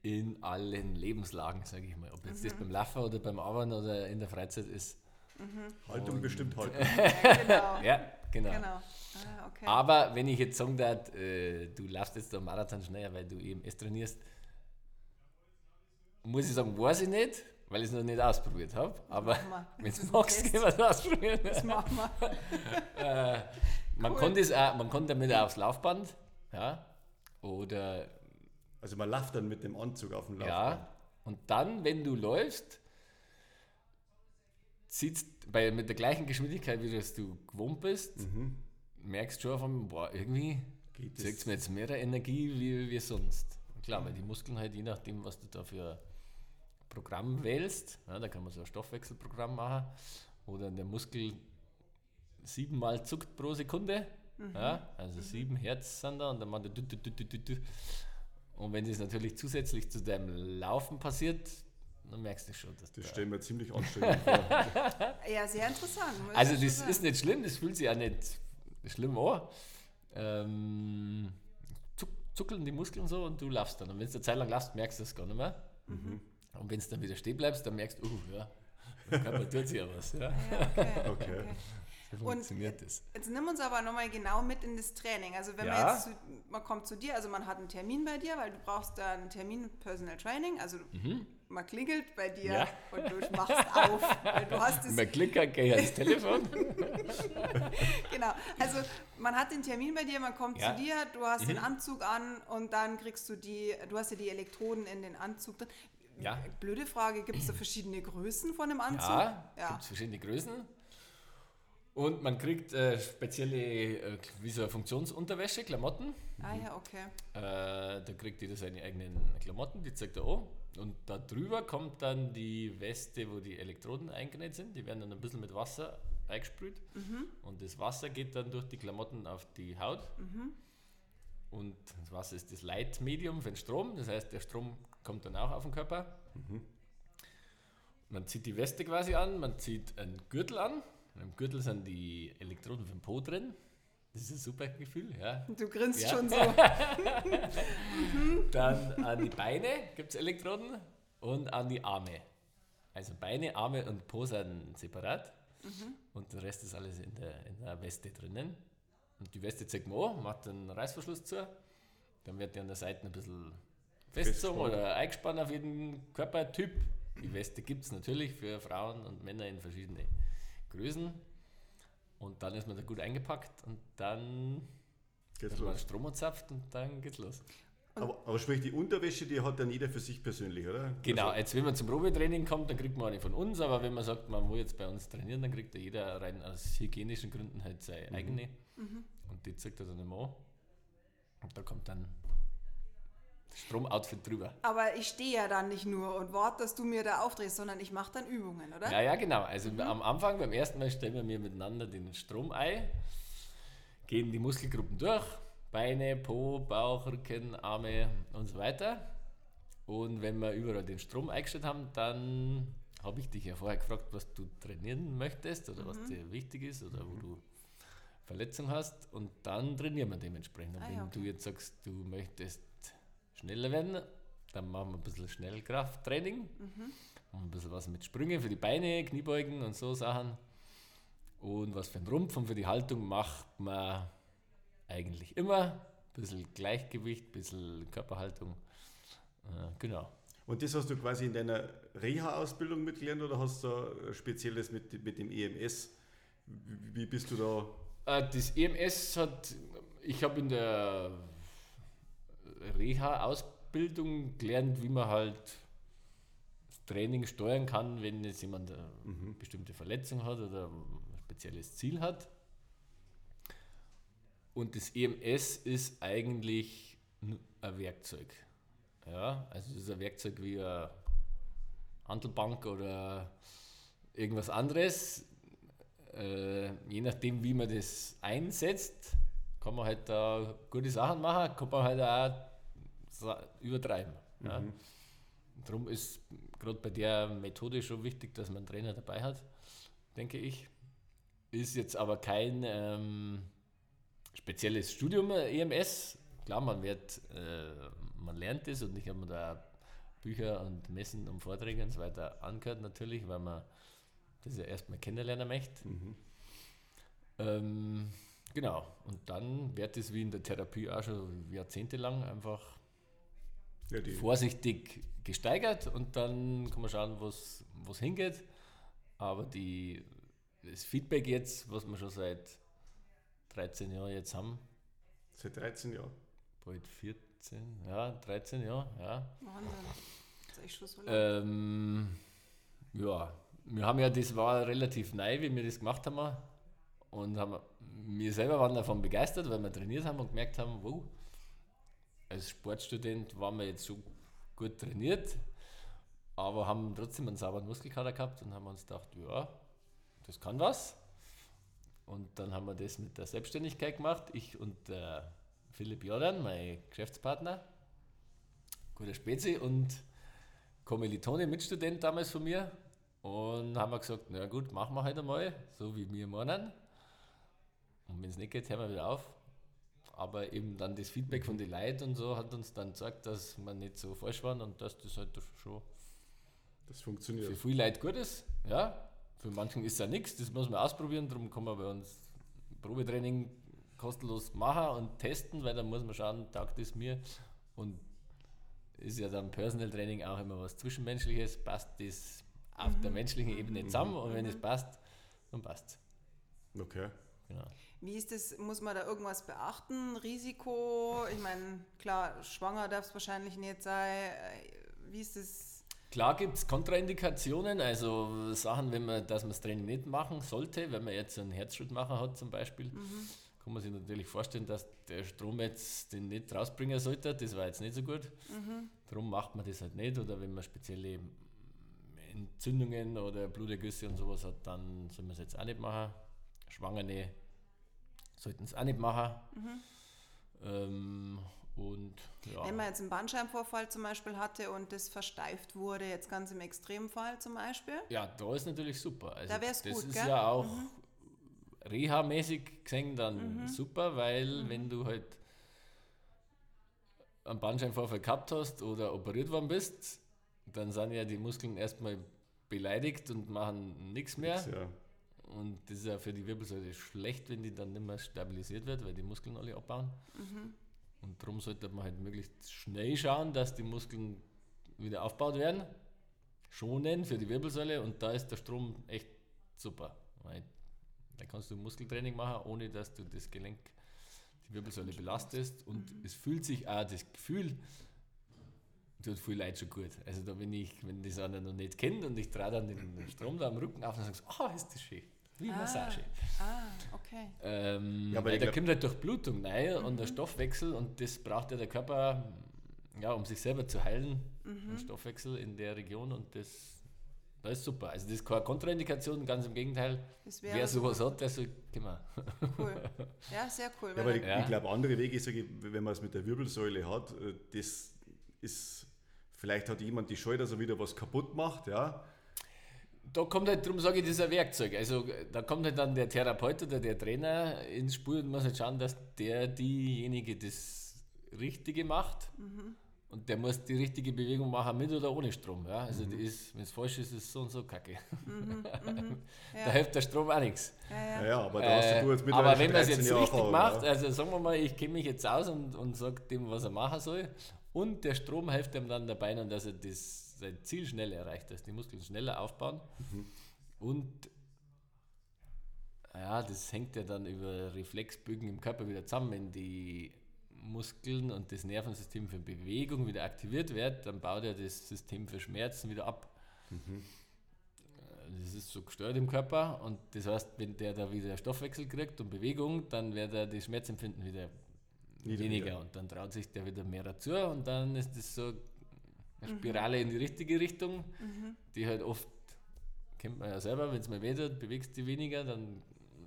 in allen Lebenslagen, sage ich mal. Ob jetzt Mhm. das beim Laufen oder beim Arbeiten oder in der Freizeit ist. Haltung bestimmt Haltung. Ja, genau. Ja, genau. genau. Ah, okay. Aber wenn ich jetzt sagen darf, äh, du laufst jetzt den Marathon schneller, weil du EMS trainierst, muss ich sagen, weiß ich nicht, weil ich es noch nicht ausprobiert habe. Aber wenn du magst, können wir es ausprobieren. das machen wir. äh, man, Cool. kann das auch, man kann damit auch aufs Laufband. Ja, oder Also man läuft dann mit dem Anzug auf dem Laufband. ja. Und dann, wenn du läufst, sitzt bei, mit der gleichen Geschwindigkeit, wie das du gewohnt bist, merkst schon auf einmal, boah, irgendwie zeigt mir jetzt mehr Energie wie, wie sonst. Klar, weil die Muskeln halt, je nachdem, was du da für ein Programm wählst, ja, da kann man so ein Stoffwechselprogramm machen, wo dann der Muskel siebenmal zuckt pro Sekunde. Ja, also sieben Hertz sind da und dann macht er. Und wenn das natürlich zusätzlich zu deinem Laufen passiert, dann merkst du schon, dass Das da- stellen wir ziemlich anstrengend vor. Ja, sehr interessant. Also das ist nicht schlimm, das fühlt sich auch nicht schlimm an. Ähm, zuck, zuckeln die Muskeln so und du laufst dann. Und wenn du eine Zeit lang laufst, merkst du das gar nicht mehr. Mhm. Und wenn du dann wieder stehen bleibst, dann merkst du, uh, ja, mein Körper tut sich ja was. Ja. Ja, okay. Okay. So Und, funktioniert das. Jetzt nimm uns aber nochmal genau mit in das Training. Also wenn man Ja. jetzt, zu, man kommt zu dir, also man hat einen Termin bei dir, weil du brauchst da einen Termin Personal Training, also man klingelt bei dir Mhm. Ja. und du machst auf, weil du hast es, Mein Klicker gehe ans Telefon. genau. Also man hat den Termin bei dir, man kommt Ja. Mhm. zu dir, du hast den Anzug an und dann kriegst du die, du hast ja die Elektroden in den Anzug drin. Ja. Blöde Frage, gibt es da verschiedene Größen von dem Anzug? Ja, Ja. gibt verschiedene Größen. Und man kriegt äh, spezielle, äh, wie so eine Funktionsunterwäsche, Klamotten. Ah ja, okay. Äh, da kriegt jeder seine eigenen Klamotten, die zeigt er an. Und da drüber kommt dann die Weste, wo die Elektroden eingenäht sind. Die werden dann ein bisschen mit Wasser eingesprüht. Und das Wasser geht dann durch die Klamotten auf die Haut. Und das Wasser ist das Leitmedium für den Strom. Das heißt, der Strom kommt dann auch auf den Körper. Man zieht die Weste quasi an, man zieht einen Gürtel an. Im Gürtel sind die Elektroden den Po drin. Das ist ein super Gefühl, ja. Du grinst Ja. schon so. Dann an die Beine gibt es Elektroden und an die Arme. Also Beine, Arme und Po sind separat und der Rest ist alles in der, in der Weste drinnen. Und die Weste zeigt man an, macht den Reißverschluss zu. Dann wird die an der Seite ein bisschen festgezogen oder eingespannt auf jeden Körpertyp. Die Weste gibt es natürlich für Frauen und Männer in verschiedene Größen. Und dann ist man da gut eingepackt und dann Geht's wird man los. Strom anzapft und dann geht's los. Aber, aber sprich, die Unterwäsche, die hat dann jeder für sich persönlich, oder? Genau, Also, jetzt wenn man zum Probetraining kommt, dann kriegt man eine von uns, aber wenn man sagt, man will jetzt bei uns trainieren, dann kriegt jeder rein aus hygienischen Gründen halt seine Mhm. eigene. Und die zeigt er dann immer an. Und da kommt dann Stromoutfit drüber. Aber ich stehe ja dann nicht nur und warte, dass du mir da aufdrehst, sondern ich mache dann Übungen, oder? Ja, ja, genau. Also am Anfang, beim ersten Mal stellen wir mir miteinander den Strom ein, gehen die Muskelgruppen durch, Beine, Po, Bauch, Rücken, Arme und so weiter. Und wenn wir überall den Strom eingestellt haben, dann habe ich dich ja vorher gefragt, was du trainieren möchtest oder was dir wichtig ist oder wo du Verletzung hast. Und dann trainieren wir dementsprechend. Und Ah, wenn okay. du jetzt sagst, du möchtest schneller werden, dann machen wir ein bisschen Schnellkrafttraining. Mhm. Und ein bisschen was mit Sprünge für die Beine, Kniebeugen und so Sachen. Und was für den Rumpf und für die Haltung macht man eigentlich immer. Ein bisschen Gleichgewicht, ein bisschen Körperhaltung. Äh, genau. Und das hast du quasi in deiner Reha-Ausbildung mitgelernt oder hast du spezielles mit, mit dem EMS? Wie wie bist du da? Äh, das EMS hat, ich habe in der Reha-Ausbildung gelernt, wie man halt das Training steuern kann, wenn jetzt jemand eine bestimmte Verletzung hat oder ein spezielles Ziel hat. Und das EMS ist eigentlich ein Werkzeug. Ja, also es ist ein Werkzeug wie eine Handelbank oder irgendwas anderes. Äh, je nachdem, wie man das einsetzt, kann man halt da gute Sachen machen, kann man halt auch übertreiben. Ja. Darum ist gerade bei der Methode schon wichtig, dass man einen Trainer dabei hat, denke ich. Ist jetzt aber kein ähm, spezielles Studium äh, EMS. Klar, man wird, äh, man lernt es und ich habe mir da Bücher und Messen und Vorträge und so weiter angehört natürlich, weil man das ja erstmal kennenlernen möchte. Ähm, genau, und dann wird es wie in der Therapie auch schon jahrzehntelang einfach Ja, die, vorsichtig gesteigert und dann kann man schauen, was was hingeht. Aber die, das Feedback jetzt, was wir schon seit 13 Jahren jetzt haben, seit 13 Jahren. bald 14, ja, 13 Jahre, ja. Wahnsinn. Das ist echt schon so lange. Ähm, ja, wir haben ja, das war relativ neu, wie wir das gemacht haben. Und haben, wir selber waren davon begeistert, weil wir trainiert haben und gemerkt haben, wow, als Sportstudent waren wir jetzt schon gut trainiert, aber haben trotzdem einen sauberen Muskelkater gehabt und haben uns gedacht, ja, das kann was. Und dann haben wir das mit der Selbstständigkeit gemacht, ich und der Philipp Jordan, mein Geschäftspartner, guter Spezi und Kommilitone, Mitstudent damals von mir. Und haben wir gesagt, na gut, machen wir halt einmal, so wie wir meinen. Und wenn es nicht geht, hören wir wieder auf. Aber eben dann das Feedback von den Leuten und so hat uns dann gezeigt, dass wir nicht so falsch waren und dass das halt schon Das funktioniert. für viele Leute gut ist. Ja, für manchen ist es ja nichts, das muss man ausprobieren. Darum kann man bei uns Probetraining kostenlos machen und testen, weil dann muss man schauen, taugt es mir. Und ist ja dann Personal Training auch immer was Zwischenmenschliches, passt das auf der menschlichen Ebene zusammen und wenn es passt, dann passt Okay. Genau. Wie ist das, muss man da irgendwas beachten? Risiko? Ich meine, klar, schwanger darf es wahrscheinlich nicht sein. Äh, Wie ist das? Klar gibt es Kontraindikationen, also Sachen, wenn man, dass man das Training nicht machen sollte, wenn man jetzt einen Herzschrittmacher hat zum Beispiel, kann man sich natürlich vorstellen, dass der Strom jetzt den nicht rausbringen sollte, das war jetzt nicht so gut. Darum macht man das halt nicht oder wenn man spezielle Entzündungen oder Blutergüsse und sowas hat, dann soll man es jetzt auch nicht machen. Schwangere sollten es auch nicht machen. Ähm, und ja. Wenn man jetzt einen Bandscheibenvorfall zum Beispiel hatte und das versteift wurde, jetzt ganz im Extremfall zum Beispiel, Ja, da ist natürlich super. Also Da wär's das gut, ist gell? Mhm. ja auch Reha-mäßig gesehen dann super, weil Mhm. wenn du halt einen Bandscheibenvorfall gehabt hast oder operiert worden bist, dann sind ja die Muskeln erstmal beleidigt und machen nichts mehr. Ja. Und das ist ja für die Wirbelsäule schlecht, wenn die dann nicht mehr stabilisiert wird, weil die Muskeln alle abbauen. Und darum sollte man halt möglichst schnell schauen, dass die Muskeln wieder aufgebaut werden. Schonen für die Wirbelsäule und da ist der Strom echt super. Weil da kannst du Muskeltraining machen, ohne dass du das Gelenk, die Wirbelsäule belastest. Und es fühlt sich auch das Gefühl, tut viel Leid schon gut. Also da wenn ich, wenn das einer noch nicht kennt und ich trage dann den Strom da am Rücken auf und sage, oh, ist das schön. Wie Massage. ah, okay. Ähm, Ja, aber da kommt halt durch Blutung rein und der Stoffwechsel und das braucht ja der Körper ja, um sich selber zu heilen, mhm. Stoffwechsel in der Region und das, das ist super. Also das ist keine Kontraindikation, ganz im Gegenteil. Wer sowas hat, der soll kommen. Cool. Ja, sehr cool. Ja, aber ich, ja. ich glaube, andere Wege, ich, wenn man es mit der Wirbelsäule hat, äh, das ist, vielleicht hat jemand die Scheu, dass er wieder was kaputt macht, ja. Da kommt halt, darum sage ich, das ist ein Werkzeug. Also da kommt halt dann der Therapeut oder der Trainer ins Spiel und muss halt schauen, dass der diejenige das Richtige macht. Mhm. Und der muss die richtige Bewegung machen mit oder ohne Strom. Ja? Also mhm. wenn es falsch ist, ist es so und so kacke. Mhm, mhm. Ja. Da hilft der Strom auch nichts. Ja, ja. aber da hast du jetzt äh, Aber wenn man es jetzt Jahre richtig macht, also sagen wir mal, ich kenne mich jetzt aus und, und sage dem, was er machen soll, und der Strom hilft ihm dann dabei, dass er das, sein Ziel schneller erreicht, dass die Muskeln schneller aufbauen. Mhm. Und ja, das hängt ja dann über Reflexbögen im Körper wieder zusammen, wenn die Muskeln und das Nervensystem für Bewegung wieder aktiviert wird, dann baut er das System für Schmerzen wieder ab. Mhm. Das ist so gesteuert im Körper und das heißt, wenn der da wieder Stoffwechsel kriegt und Bewegung, dann wird er das Schmerzempfinden wieder Niedriger. weniger und dann traut sich der wieder mehr dazu und dann ist das so eine mhm. Spirale mhm. in die richtige Richtung, mhm. die halt oft, kennt man ja selber, wenn es mal weh tut, bewegst du weniger, dann,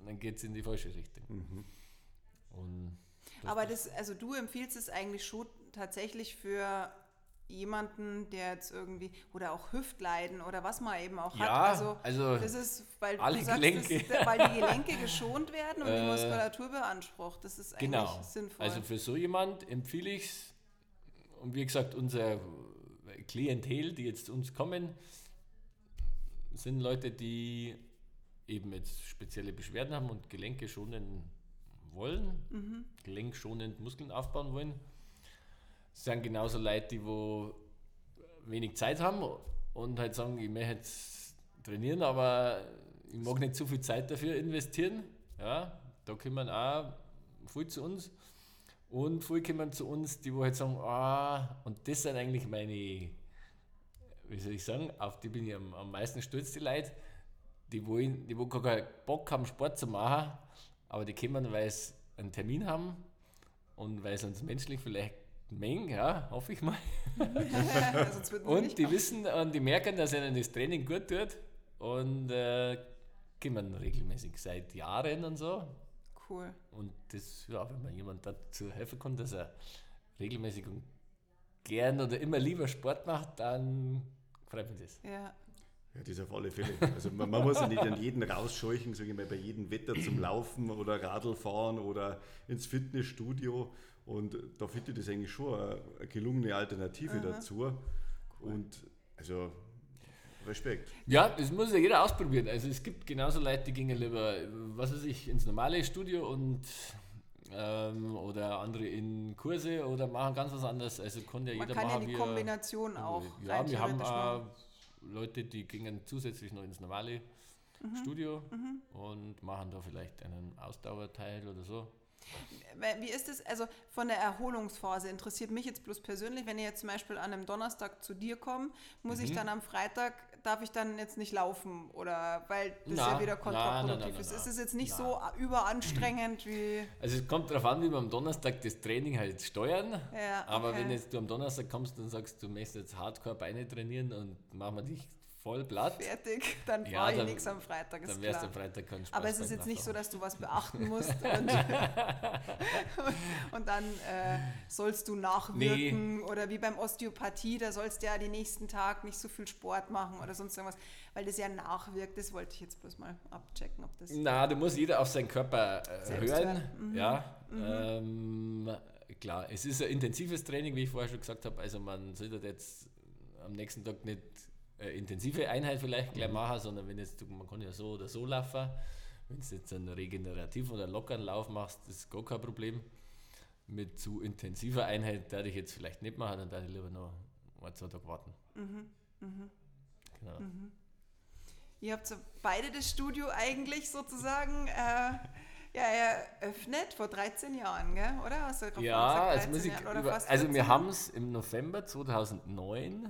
dann geht es in die falsche Richtung. Mhm. Und aber das, also du empfiehlst es eigentlich schon tatsächlich für jemanden, der jetzt irgendwie oder auch Hüftleiden oder was man eben auch ja, hat. Also, also das ist, weil alle sagst, Gelenke. Das, weil die Gelenke geschont werden und die äh, Muskulatur beansprucht. Das ist eigentlich genau. sinnvoll. Also für so jemand empfehle ich es. Und wie gesagt, unser Klientel, die jetzt zu uns kommen, sind Leute, die eben jetzt spezielle Beschwerden haben und Gelenke schonen wollen, mhm. gelenkschonend Muskeln aufbauen wollen. Sind genauso Leute, die wo wenig Zeit haben und halt sagen, ich möchte jetzt trainieren, aber ich mag nicht zu viel Zeit dafür investieren. Ja, da kommen auch viel zu uns. Und viel kommen zu uns, die wo halt sagen, ah, und das sind eigentlich meine, wie soll ich sagen, auf die bin ich am, am meisten stolz, die Leute, die wollen, die wo gar keinen Bock haben, Sport zu machen, aber die kommen, weil sie einen Termin haben und weil sie uns menschlich vielleicht mengen, ja, hoffe ich mal. und die wissen und die merken, dass ihnen das Training gut tut und äh, kommen regelmäßig seit Jahren und so. Cool. Und das, ja, wenn man jemand dazu helfen kann, dass er regelmäßig und gern oder immer lieber Sport macht, dann freut mich das. Ja. Ja, das auf alle Fälle. Also man, man muss ja nicht an jeden rausscheuchen, sage ich mal, bei jedem Wetter zum Laufen oder Radl fahren oder ins Fitnessstudio. Und da finde ich das eigentlich schon eine, eine gelungene Alternative Aha. dazu. Cool. Und also Respekt. Ja, das muss ja jeder ausprobieren. Also es gibt genauso Leute, die gehen lieber, was weiß ich, ins normale Studio und ähm, oder andere in Kurse oder machen ganz was anderes. Also kann ja Man jeder kann machen. Ja die Kombination auch. Ja, wir haben auch Leute, die gingen zusätzlich noch ins normale mhm. Studio mhm. und machen da vielleicht einen Ausdauerteil oder so. Wie ist es, also von der Erholungsphase interessiert mich jetzt bloß persönlich, wenn ich jetzt zum Beispiel an einem Donnerstag zu dir komme, muss mhm. ich dann am Freitag, darf ich dann jetzt nicht laufen oder weil das na, ja wieder kontraproduktiv na, na, ist. Ist es jetzt nicht so überanstrengend wie. Also es kommt darauf an, wie wir am Donnerstag das Training halt steuern. Ja, aber wenn jetzt du am Donnerstag kommst und sagst, du möchtest jetzt Hardcore Beine trainieren und machen wir dich voll platt. Fertig, dann ja, brauche ich nichts am Freitag. Dann wärst du am Freitag kein Spaß Aber es ist jetzt nicht so, dass du was beachten musst und, und dann äh, sollst du nachwirken nee. oder wie beim Osteopathie, da sollst du ja den nächsten Tag nicht so viel Sport machen oder sonst irgendwas, weil das ja nachwirkt. Das wollte ich jetzt bloß mal abchecken, ob das. Na, da muss jeder auf seinen Körper äh, hören. Mhm. Ja. Mhm. Ähm, klar, es ist ein intensives Training, wie ich vorher schon gesagt habe. Also man sollte jetzt am nächsten Tag nicht äh, intensive Einheit vielleicht gleich mhm. machen, sondern wenn jetzt, man kann ja so oder so laufen, wenn du jetzt einen regenerativen oder lockeren Lauf machst, ist gar kein Problem. Mit zu intensiver Einheit da ich jetzt vielleicht nicht machen, dann würde ich lieber noch ein, zwei Tage warten. Mhm. Mhm. Genau. Mhm. Ihr habt so beide das Studio eigentlich sozusagen äh, ja, eröffnet vor 13 Jahren, gell? oder? Ja, also, muss ich über, also wir haben es im November 2009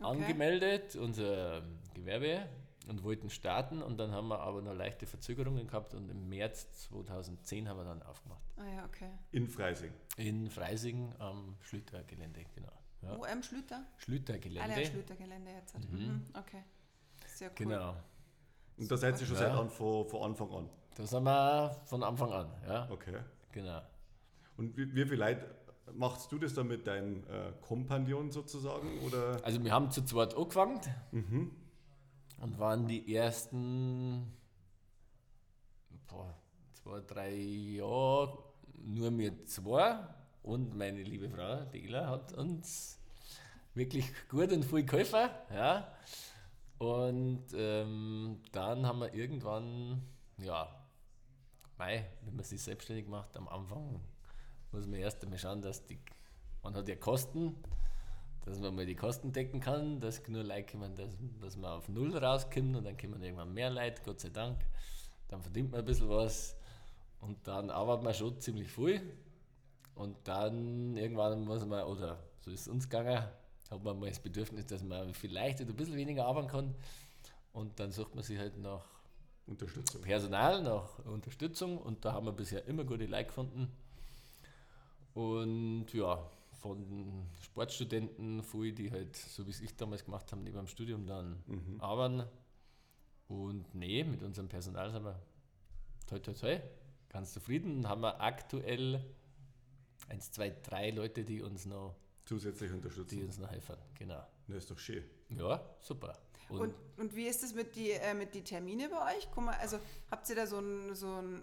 okay. angemeldet, unser Gewerbe. und wollten starten und dann haben wir aber noch leichte Verzögerungen gehabt und im März 2010 haben wir dann aufgemacht. Ah ja, okay. In Freising. In Freising am Schlütergelände, genau. Ja. Wo am Schlüter? Ah, Schlütergelände. ja, Schlütergelände jetzt. Hat. Mhm. Mhm. Okay. Sehr cool. Genau. Und da seid ihr schon Ja. seit an, von, von Anfang an. Da sind wir von Anfang an, ja. Okay. Genau. Und wie, wie viel Leute machst du das dann mit deinen äh, Kompagnon sozusagen? Oder? Also wir haben zu zweit angefangen Mhm. und waren die ersten boah, zwei, drei Jahre nur wir zwei und meine liebe Frau, die Ela, hat uns wirklich gut und viel geholfen. Ja. Und ähm, dann haben wir irgendwann, ja, mei, wenn man sich selbstständig macht, am Anfang muss man erst einmal schauen, dass die, man hat ja Kosten, dass man mal die Kosten decken kann, dass genug Leute kommen, dass, dass man auf Null rauskommt und dann kommen irgendwann mehr Leute, Gott sei Dank. Dann verdient man ein bisschen was und dann arbeitet man schon ziemlich viel. Und dann irgendwann muss man, oder so ist es uns gegangen, hat man mal das Bedürfnis, dass man vielleicht ein bisschen weniger arbeiten kann. Und dann sucht man sich halt nach Unterstützung. Personal, nach Unterstützung und da haben wir bisher immer gute Leute gefunden. Und ja, von Sportstudenten, viele, die halt, so wie es ich damals gemacht habe, neben dem Studium dann Mhm. arbeiten. Und nee, mit unserem Personal sind wir toi toi toi, ganz zufrieden. Und haben wir aktuell eins, zwei, drei Leute, die uns noch, Zusätzliche die Unterstützung. uns noch helfen. Genau. Das ist doch schön. Ja, super. Und, Und, und wie ist es mit die, äh, mit die Termine bei euch? Guck mal, also habt ihr da so einen so einen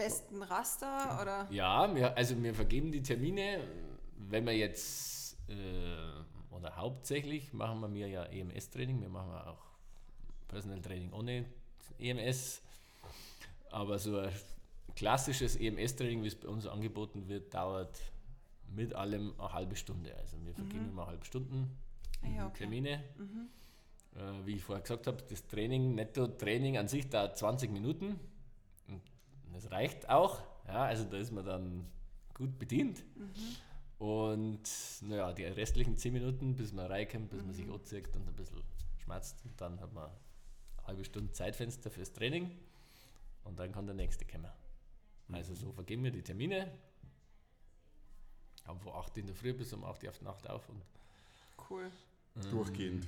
festen Raster oder? Ja, wir, also wir vergeben die Termine, wenn wir jetzt, äh, oder hauptsächlich machen wir mir ja EMS-Training, wir machen auch Personal Training ohne EMS, aber so ein klassisches EMS-Training, wie es bei uns angeboten wird, dauert mit allem eine halbe Stunde. Also wir vergeben immer halbe Stunden Ah ja, okay. Termine. Äh, wie ich vorher gesagt habe, das Training, Netto-Training an sich dauert 20 Minuten. Und das reicht auch. Ja, also da ist man dann gut bedient. Und naja, die restlichen 10 Minuten, bis man reinkommt, bis man sich anzieht und ein bisschen schmerzt. Und dann hat man eine halbe Stunde Zeitfenster fürs Training. Und dann kann der nächste kommen. Also so vergeben wir die Termine. Haben von 8 in der Früh bis um 8 Uhr auf die Nacht auf und Cool. Durchgehend.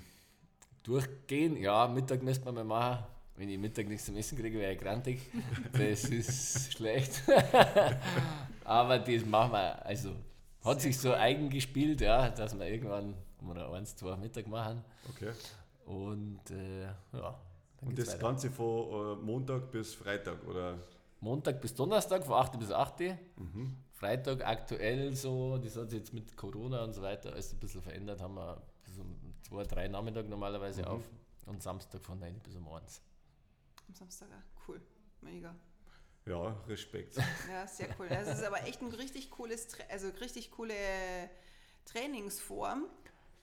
Durchgehen, ja, Mittag müsste man mal machen. Wenn ich Mittag nichts zum Essen kriege, wäre ich grantig. Das ist schlecht. Aber das machen wir, also hat sich so eigen gespielt, ja, dass wir irgendwann um eine eins, zwei Mittag machen. Okay. Und äh, ja, dann Und das weiter. Ganze von äh, Montag bis Freitag, oder? Montag bis Donnerstag von 8 bis 8. Freitag aktuell so, das hat sich jetzt mit Corona und so weiter alles ein bisschen verändert, haben wir bis um 2, 3 Nachmittag normalerweise auf und Samstag von 9 bis um 1. Am Samstag, ja. cool. Mega. Ja, Respekt. Ja, sehr cool. Das ist aber echt ein richtig cooles, also richtig coole Trainingsform,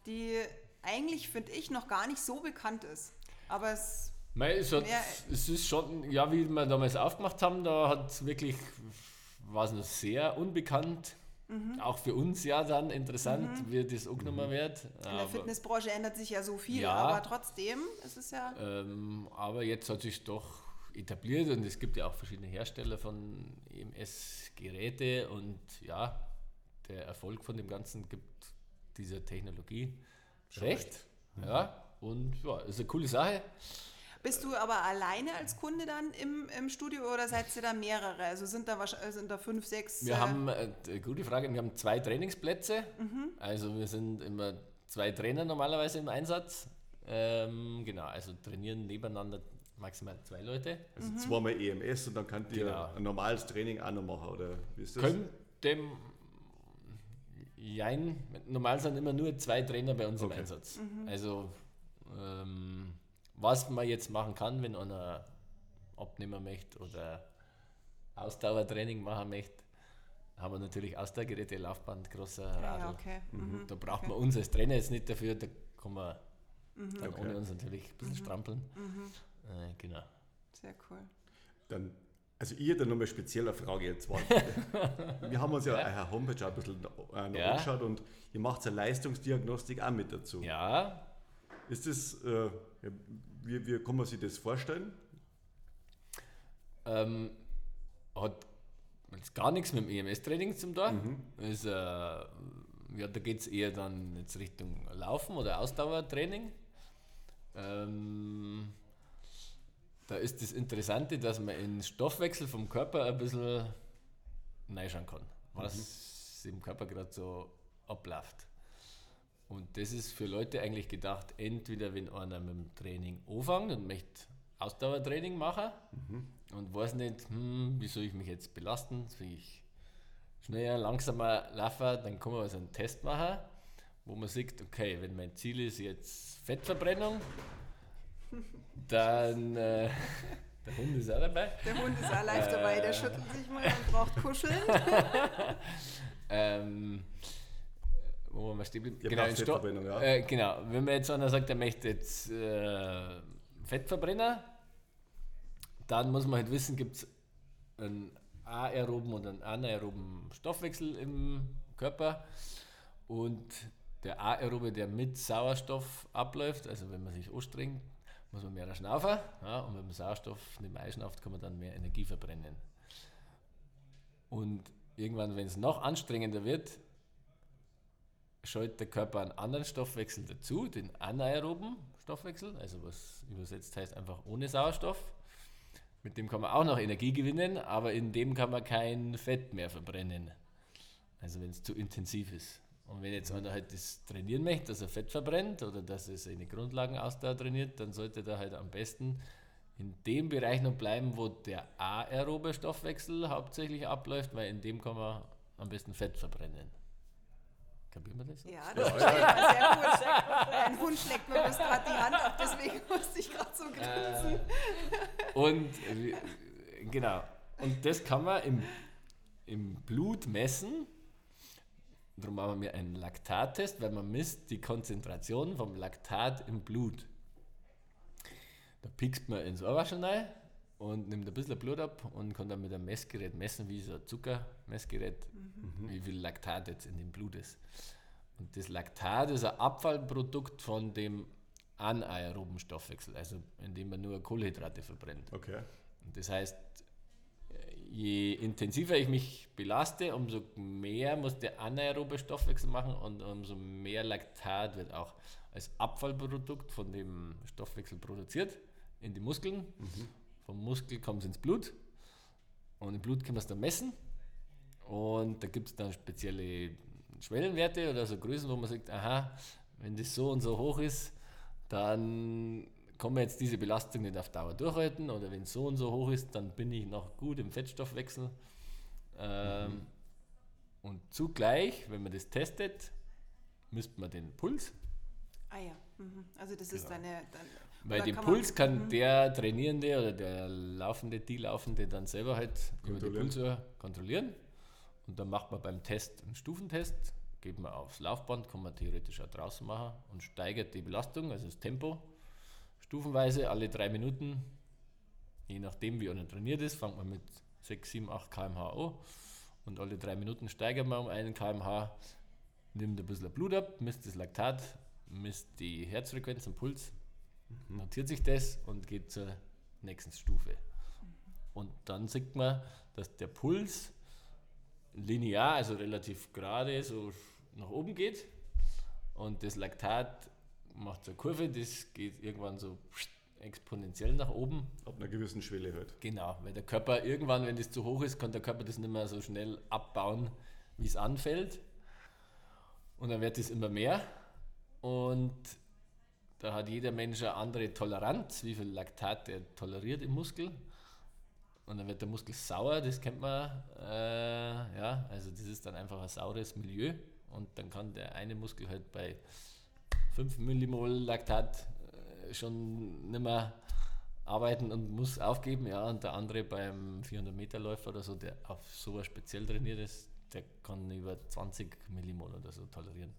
die eigentlich, finde ich, noch gar nicht so bekannt ist. Aber es, Mei, es, hat, es ist schon, ja, wie wir damals aufgemacht haben, da hat es wirklich, war es noch sehr unbekannt. Mhm. Auch für uns ja dann interessant, wie das angenommen wird. in der Fitnessbranche ändert sich ja so viel, Ja. aber trotzdem ist es ja. ähm, aber jetzt hat sich doch etabliert und es gibt ja auch verschiedene Hersteller von EMS-Geräte und ja, der Erfolg von dem Ganzen gibt dieser Technologie recht. Ja, und ja, ist eine coole Sache. Bist du aber alleine als Kunde dann im, im Studio oder seid ihr da mehrere? Also sind da, wahrsch- sind da fünf, sechs? Wir äh, haben, äh, gute Frage, wir haben zwei Trainingsplätze. Also wir sind immer zwei Trainer normalerweise im Einsatz. Ähm, genau, also trainieren nebeneinander maximal zwei Leute. Also zweimal EMS und dann könnt ihr Genau. ein normales Training auch noch machen, oder wie ist das? Können dem Jein, normal sind immer nur zwei Trainer bei uns Okay. im Einsatz. Also ähm, was man jetzt machen kann, wenn einer abnehmen möchte oder Ausdauertraining machen möchte, haben wir natürlich Ausdauergeräte, Laufband, großer ja, Radl. ja, okay. Mhm. Da braucht okay. man uns als Trainer jetzt nicht dafür, da kann man dann Okay. ohne uns natürlich ein bisschen strampeln. Mhm. Äh, genau. Sehr cool. Dann, also ich hätte noch mal spezielle Frage jetzt. Wir haben uns ja, eure Homepage auch ein bisschen äh, Ja. angeschaut und ihr macht eine Leistungsdiagnostik auch mit dazu. Ja, Ist das, äh, wie, wie kann man sich das vorstellen? Ähm, hat jetzt gar nichts mit dem EMS-Training zu tun. Ist, äh, ja, da geht es eher dann jetzt Richtung Laufen oder Ausdauertraining. Ähm, da ist das Interessante, dass man in den Stoffwechsel vom Körper ein bisschen reinschauen kann, was im Körper gerade so abläuft. Und das ist für Leute eigentlich gedacht, entweder wenn einer mit dem Training anfängt und möchte Ausdauertraining machen und weiß nicht, hm, wie soll ich mich jetzt belasten, soll ich schneller, langsamer laufen, dann kann man also einen Test machen, wo man sieht, okay, wenn mein Ziel ist jetzt Fettverbrennung, dann äh, der Hund ist auch dabei. Der Hund ist auch live dabei, der schüttelt sich mal und braucht kuscheln. Ähm, wo waren wir stehen? Ja, Genau, in Sto- ja. äh, genau, wenn man jetzt einer sagt, er möchte jetzt äh, Fettverbrenner, dann muss man halt wissen, gibt es einen aeroben und einen anaeroben Stoffwechsel im Körper. Und der aerobe, der mit Sauerstoff abläuft, also wenn man sich anstrengt, muss man mehr schnaufen. Ja, und wenn man Sauerstoff nicht mehr einschnauft, kann man dann mehr Energie verbrennen. Und irgendwann, wenn es noch anstrengender wird, schaltet der Körper einen anderen Stoffwechsel dazu, den anaeroben Stoffwechsel, also was übersetzt heißt einfach ohne Sauerstoff. Mit dem kann man auch noch Energie gewinnen, aber in dem kann man kein Fett mehr verbrennen. Also wenn es zu intensiv ist. Und wenn jetzt einer halt das trainieren möchte, dass er Fett verbrennt oder dass er seine Grundlagenausdauer trainiert, dann sollte er halt am besten in dem Bereich noch bleiben, wo der aerobe Stoffwechsel hauptsächlich abläuft, weil in dem kann man am besten Fett verbrennen. Kapieren wir das? Ja, das versteht man sehr gut. Ein Hund schlägt mir bloß gerade die Hand ab, deswegen musste ich gerade so grinsen. Und äh, genau. Und das kann man im, im Blut messen. Darum machen wir einen Laktattest, weil man misst die Konzentration vom Laktat im Blut. Da piekst man ins Ohrwaschel rein und nimmt ein bisschen Blut ab und kann dann mit einem Messgerät messen, wie so ein Zuckermessgerät, wie viel Laktat jetzt in dem Blut ist. Und das Laktat ist ein Abfallprodukt von dem anaeroben Stoffwechsel, also indem man nur Kohlenhydrate verbrennt. Okay. Und das heißt, je intensiver ich mich belaste, umso mehr muss der anaerobe Stoffwechsel machen und umso mehr Laktat wird auch als Abfallprodukt von dem Stoffwechsel produziert in die Muskeln. Vom Muskel kommt es ins Blut und im Blut kann man es dann messen. Und da gibt es dann spezielle Schwellenwerte oder so Größen, wo man sagt, aha, wenn das so und so hoch ist, dann kann man jetzt diese Belastung nicht auf Dauer durchhalten oder wenn es so und so hoch ist, dann bin ich noch gut im Fettstoffwechsel. Ähm, Und zugleich, wenn man das testet, misst man den Puls, Ah ja, mhm. also das ist deine... Dann, weil den Puls kann Mhm. der Trainierende oder der Laufende, die Laufende dann selber halt über die Kontrollieren. Pulsuhr kontrollieren. Und dann macht man beim Test einen Stufentest, geht man aufs Laufband, kann man theoretisch auch draußen machen und steigert die Belastung, also das Tempo, stufenweise alle drei Minuten. Je nachdem, wie einer trainiert ist, fängt man mit 6, 7, 8 km/h an und alle drei Minuten steigert man um einen km/h, nimmt ein bisschen Blut ab, misst das Laktat, misst die Herzfrequenz und Puls, notiert sich das und geht zur nächsten Stufe. Und dann sieht man, dass der Puls linear, also relativ gerade, so nach oben geht. Und das Laktat macht so eine Kurve, das geht irgendwann so exponentiell nach oben. Ab einer gewissen Schwelle halt. Genau, weil der Körper irgendwann, wenn das zu hoch ist, kann der Körper das nicht mehr so schnell abbauen, wie es anfällt. Und dann wird es immer mehr. Und da hat jeder Mensch eine andere Toleranz, wie viel Laktat er toleriert im Muskel. Und dann wird der Muskel sauer, das kennt man. Äh, ja, also das ist dann einfach ein saures Milieu. Und dann kann der eine Muskel halt bei 5 Millimol Laktat äh, schon nicht mehr arbeiten und muss aufgeben. Ja, und der andere beim 400-Meter-Läufer oder so, der auf sowas speziell trainiert ist, der kann über 20 Millimol oder so tolerieren.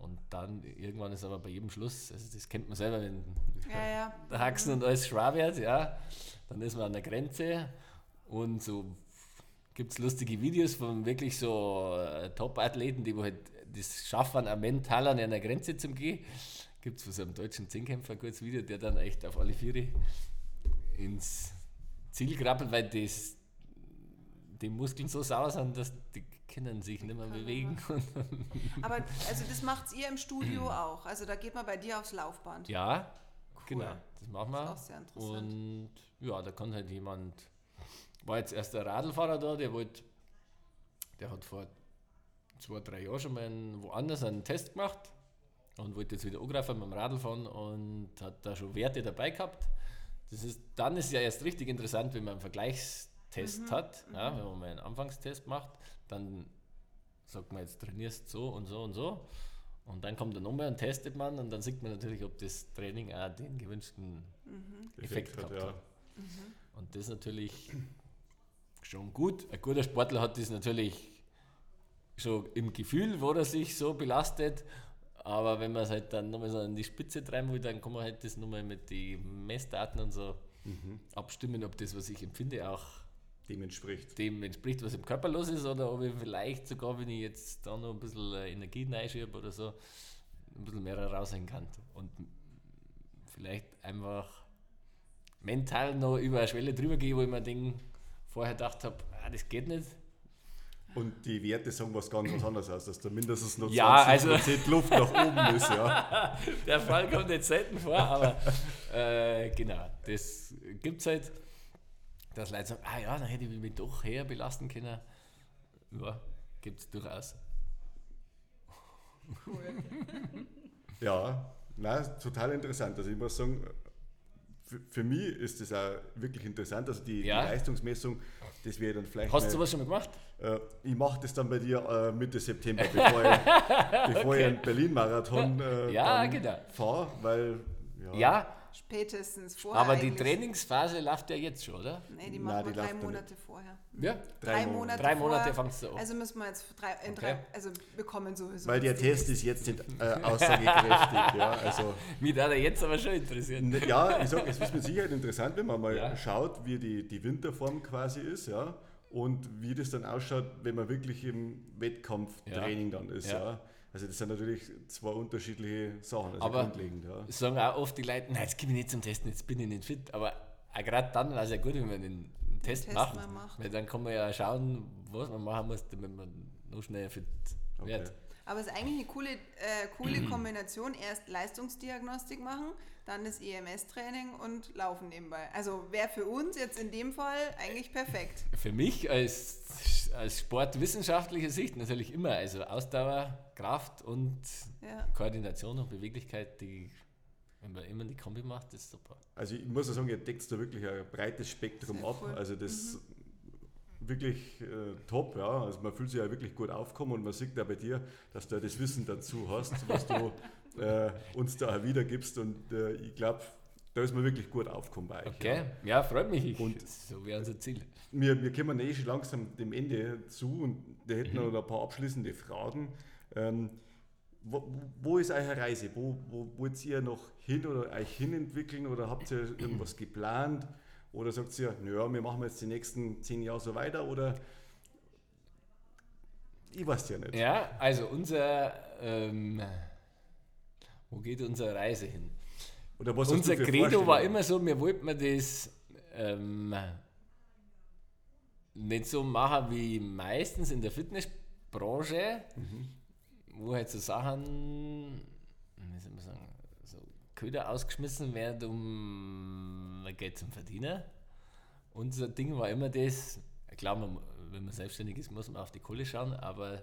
Und dann irgendwann ist aber bei jedem Schluss, also das kennt man selber, wenn Ja, ja. der Haxen und alles schwer wird, ja, dann ist man an der Grenze und so gibt es lustige Videos von wirklich so äh, Top-Athleten, die wo halt das schaffen, am mental an einer Grenze zu gehen. gibt es von so einem deutschen Zehnkämpfer ein gutes Video, der dann echt auf alle Viere ins Ziel krabbelt, weil das, die Muskeln so sauer sind, dass die können sich nicht mehr bewegen. Aber also das macht ihr im Studio auch. Also da geht man bei dir aufs Laufband. ja, genau, das machen wir. Das ist auch sehr interessant. Und ja, da kann halt jemand, war jetzt erst der Radlfahrer da, der wollte, der hat vor zwei, drei Jahren schon mal einen, woanders einen Test gemacht und wollte jetzt wieder angreifen mit dem Radl fahren und hat da schon Werte dabei gehabt. Das ist, dann ist ja erst richtig interessant, wenn man einen Vergleichstest Mhm, hat, ja, wenn man mal einen Anfangstest macht, dann sagt man jetzt trainierst so und so und so und dann kommt er nochmal und testet man und dann sieht man natürlich, ob das Training auch den gewünschten Effekt, hat, gehabt ja. hat. Und das ist natürlich schon gut. Ein guter Sportler hat das natürlich schon im Gefühl, wo er sich so belastet. Aber wenn man es halt dann nochmal so an die Spitze treiben will, dann kann man halt das nochmal mit den Messdaten und so abstimmen, ob das, was ich empfinde, auch Dem entspricht. dem entspricht, was im Körper los ist, oder ob ich vielleicht sogar, wenn ich jetzt da noch ein bisschen äh, Energie reinschiebe oder so, ein bisschen mehr raushängen kann. Und vielleicht einfach mental noch über eine Schwelle drüber gehe, wo ich mir denke, vorher gedacht habe, ah, das geht nicht. Und die Werte sagen was ganz was anderes aus, dass da mindestens noch Ja, 20% Luft nach oben ist. Ja. Der Fall kommt nicht selten vor, aber äh, genau, das gibt es halt, dass Leute sagen, ah ja, dann hätte ich mich doch her belasten können. Ja, gibt es durchaus. Ja, na, total interessant. Also ich muss sagen, für, für mich ist das auch wirklich interessant. Also die, Ja. die Leistungsmessung, das wäre dann vielleicht. Hast du mal- sowas schon mal gemacht? Äh, ich mache das dann bei dir äh, Mitte September, bevor ich, bevor ich einen Berlin-Marathon äh, Ja, genau. fahre, weil ja, Ja, Spätestens vorher. aber die eigentlich. Trainingsphase läuft ja jetzt schon, oder? Nee, die Nein, machen wir drei Monate vorher. Ja. drei, Monate. Drei Monate vorher. fangst du an. Also müssen wir jetzt drei, in Okay. drei, also bekommen sowieso. Weil der. Test ist jetzt nicht äh, aussagekräftig. ja, also, Mich da jetzt aber schon interessieren. Ne, Ja, ich sage, es ist mit Sicherheit interessant, wenn man mal Ja. schaut, wie die, die Winterform quasi ist, ja, und wie das dann ausschaut, wenn man wirklich im Wettkampftraining dann ist, Ja. ja. Also das sind natürlich zwei unterschiedliche Sachen, also Aber- grundlegend, ja. Sagen auch oft die Leute, nein, jetzt gebe ich nicht zum Testen, jetzt bin ich nicht fit. Aber auch gerade dann war es ja gut, wenn man den Test, Test macht. Weil dann kann man ja schauen, was man machen muss, damit man noch schneller fit Okay. wird. Aber es ist eigentlich eine coole, äh, coole Kombination. Erst Leistungsdiagnostik machen, dann das EMS-Training und Laufen nebenbei. Also wäre für uns jetzt in dem Fall eigentlich perfekt. Für mich als, als sportwissenschaftliche Sicht natürlich immer. Also Ausdauer, Kraft und Ja. Koordination und Beweglichkeit, die, wenn man immer die Kombi macht, ist super. Also ich muss ja sagen, ihr deckt da wirklich ein breites Spektrum Sehr ab. cool. Also das wirklich äh, top, ja. Also man fühlt sich ja wirklich gut aufkommen und man sieht da bei dir, dass du das Wissen dazu hast, was du äh, uns da wiedergibst. Und äh, ich glaube, da ist man wirklich gut aufgekommen bei euch. Okay, ja, freut mich. Ich, Und- so wäre unser Ziel. Wir, wir kommen eh schon langsam dem Ende zu und wir hätten Mhm. noch ein paar abschließende Fragen. Ähm, wo, wo ist eure Reise? Wo, wo wollt ihr noch hin oder euch hinentwickeln oder habt ihr irgendwas geplant? Oder sagt ihr, naja, wir machen jetzt die nächsten zehn Jahre so weiter oder ich weiß ja nicht. Ja, also unser, ähm, wo geht unsere Reise hin? Oder was Unser Credo war immer so, wir wollten das ähm, nicht so machen wie meistens in der Fitnessbranche, wo halt so Sachen, wie soll man sagen, so Köder ausgeschmissen werden, um Geld zu verdienen. Unser Ding war immer das, klar, man, wenn man selbstständig ist, muss man auf die Kohle schauen, aber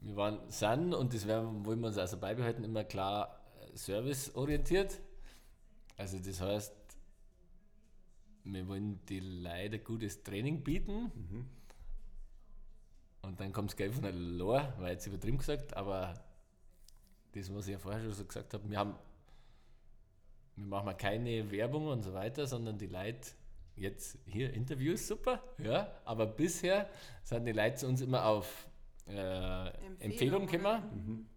wir waren, sind, und das werden, wollen wir uns also beibehalten, immer klar äh, serviceorientiert. Also das heißt, wir wollen die Leute gutes Training bieten. Und dann kommt das Geld von der Lor, war jetzt übertrieben gesagt, aber das, was ich ja vorher schon so gesagt habe, wir haben wir machen mal keine Werbung und so weiter, sondern die Leute jetzt hier Interviews, super, ja, aber bisher sind die Leute zu uns immer auf äh, Empfehlung gekommen.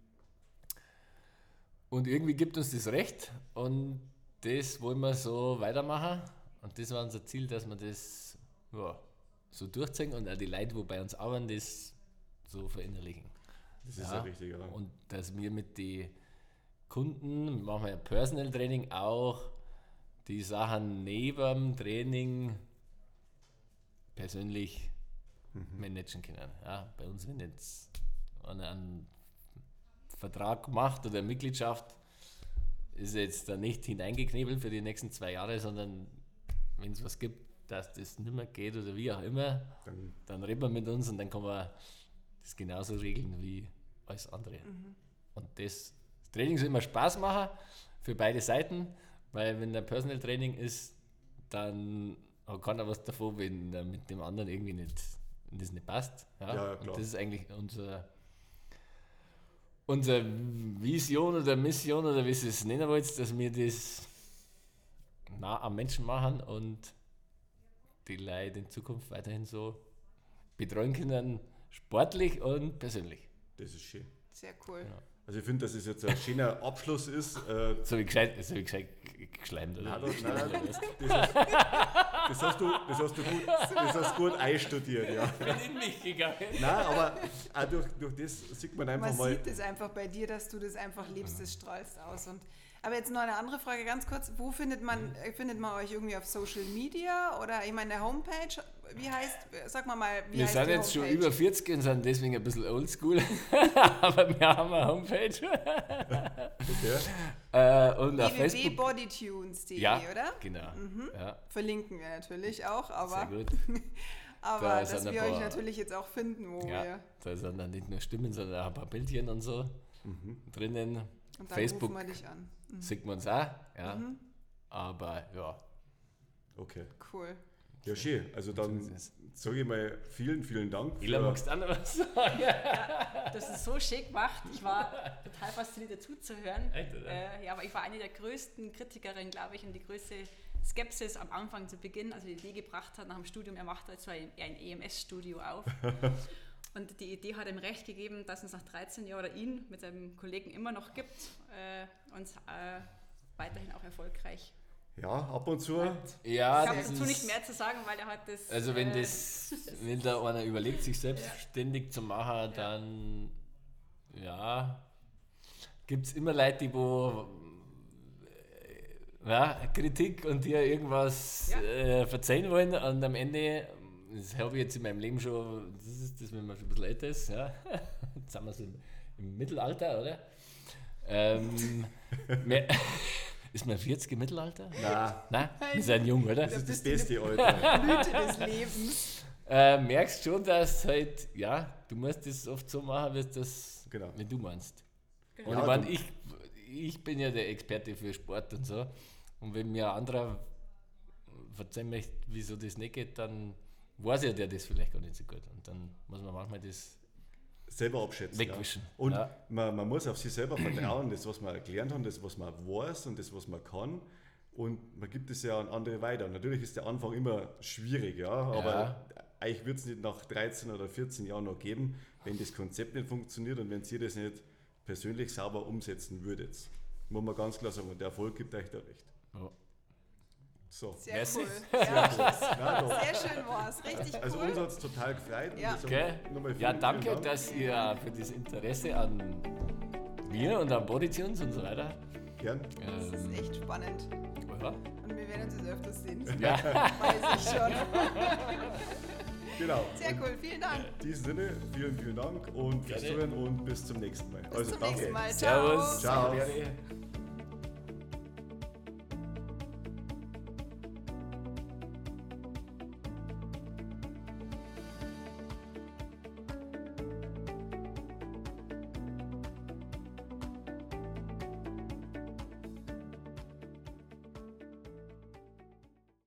Und irgendwie gibt uns das recht und das wollen wir so weitermachen. Und das war unser Ziel, dass wir das ja, so durchziehen und auch die Leute, die bei uns arbeiten, das so verinnerlichen. Das ist ja, richtig, ja. Und dass wir mit den Kunden, machen wir Personal Training auch, die Sachen neben dem Training persönlich managen können. Ja, bei uns, wenn jetzt einer einen Vertrag macht oder Mitgliedschaft, ist jetzt da nicht hineingeknebelt für die nächsten zwei Jahre, sondern wenn es was gibt, dass das nicht mehr geht oder wie auch immer, Dann, dann reden wir mit uns und dann kann man das genauso regeln wie alles andere. Und das, das Training soll immer Spaß machen für beide Seiten, weil wenn ein Personal Training ist, dann hat keiner was davon, wenn er mit dem anderen irgendwie nicht, das nicht passt. Ja? Ja, ja, und klar. das ist eigentlich unser, unsere Vision oder Mission oder wie Sie es nennen wollt, dass wir das nah am Menschen machen und die Leute in Zukunft weiterhin so betreuen können, sportlich und persönlich. das ist schön. Sehr cool. Ja. Also ich finde, dass es jetzt ein schöner Abschluss ist. Äh, So wie gescheit, so wie gescheit geschleimt, oder? Nein, das, nein, das, das, das, hast du, das hast du gut, das hast gut einstudiert, ja. bin in mich gegangen. Nein, aber auch durch, durch das sieht man einfach Man mal. sieht es einfach bei dir, dass du das einfach lebst, das strahlst aus. Und, aber jetzt noch eine andere Frage, ganz kurz. Wo findet man, äh, findet man euch irgendwie auf Social Media oder ich meine, der Homepage, wie heißt, sag mal mal, wie Wir heißt sind jetzt schon über 40 und sind deswegen ein bisschen oldschool. Aber wir haben eine Homepage. Okay. Äh, und auf Facebook. www.bodytunes.de, Ja, oder? genau. Ja, Verlinken wir natürlich auch, sehr aber, gut. aber Da dass wir euch natürlich jetzt auch finden, wo Ja, wir. da sind dann nicht nur Stimmen, sondern auch ein paar Bildchen und so drinnen. Und dann Facebook rufen wir dich an. sieht man es auch. Ja. Aber ja, okay. Cool. Ja, schön. Also dann sage ich mal vielen, vielen Dank. Ela, magst du auch noch was sagen? Das ist so schick gemacht. Ich war total fasziniert dazu zu hören. Echt, oder? Äh, ja, aber ich war eine der größten Kritikerinnen, glaube ich, und die größte Skepsis am Anfang zu Beginn, also die Idee gebracht hat nach dem Studium, er macht jetzt ein, ein EMS-Studio auf. Und die Idee hat ihm recht gegeben, dass es nach 13 Jahren oder ihn mit seinem Kollegen immer noch gibt äh, und äh, weiterhin auch erfolgreich. Ja, ab und zu. Ja, ich habe dazu ist- nicht mehr zu sagen, weil er hat das. Also wenn äh, das, wenn da einer überlegt, sich selbstständig zu machen, dann ja, gibt es immer Leute, die wo äh, ja, Kritik und dir irgendwas Ja. äh, verzeihen wollen und am Ende, das habe ich jetzt in meinem Leben schon, das ist das, wenn man schon ein bisschen älter ist, ja. jetzt sind wir so im, im Mittelalter, oder? Ähm, mehr, ist man 40 im Mittelalter? Nein, Nein, wir sind jung, oder? das ist das Beste, Alter. Blüte des Lebens. Äh, merkst schon, dass halt, ja, du musst das oft so machen, wie das, Genau. wie du meinst. Genau. Und ich, mein, ich, ich bin ja der Experte für Sport und so. Und wenn mir ein anderer verzeihen möchte, wieso das nicht geht, dann weiß ja der das vielleicht gar nicht so gut. Und dann muss man manchmal das Selber abschätzen. wegwischen. Ja. Und ja. man, man muss auf sich selber vertrauen, das, was man gelernt hat, das, was man weiß und das, was man kann. Und man gibt es ja an andere weiter. Und natürlich ist der Anfang immer schwierig, ja. Aber eigentlich wird es nicht nach 13 oder 14 Jahren noch geben, wenn das Konzept nicht funktioniert und wenn ihr das nicht persönlich sauber umsetzen würdet. Muss man ganz klar sagen, und der Erfolg gibt euch da recht. Ja. So. Sehr Merci. cool. Ja, sehr schön war es. Richtig Also cool. uns hat es total gefreut. Ja. Okay. Ja, danke, Dank. dass ihr für das Interesse an mir und an Bodytunes und so weiter. Gern. Das ist Ähm, echt spannend. ja. Und wir werden uns jetzt öfters sehen. Das ja. weiß ich schon. Genau. Sehr cool. Vielen Dank. In diesem Sinne, vielen, vielen Dank und fürs Gerne. Zuhören und bis zum nächsten Mal. Bis also zum danke. nächsten Mal. Ciao. Servus. Ciao. Salve.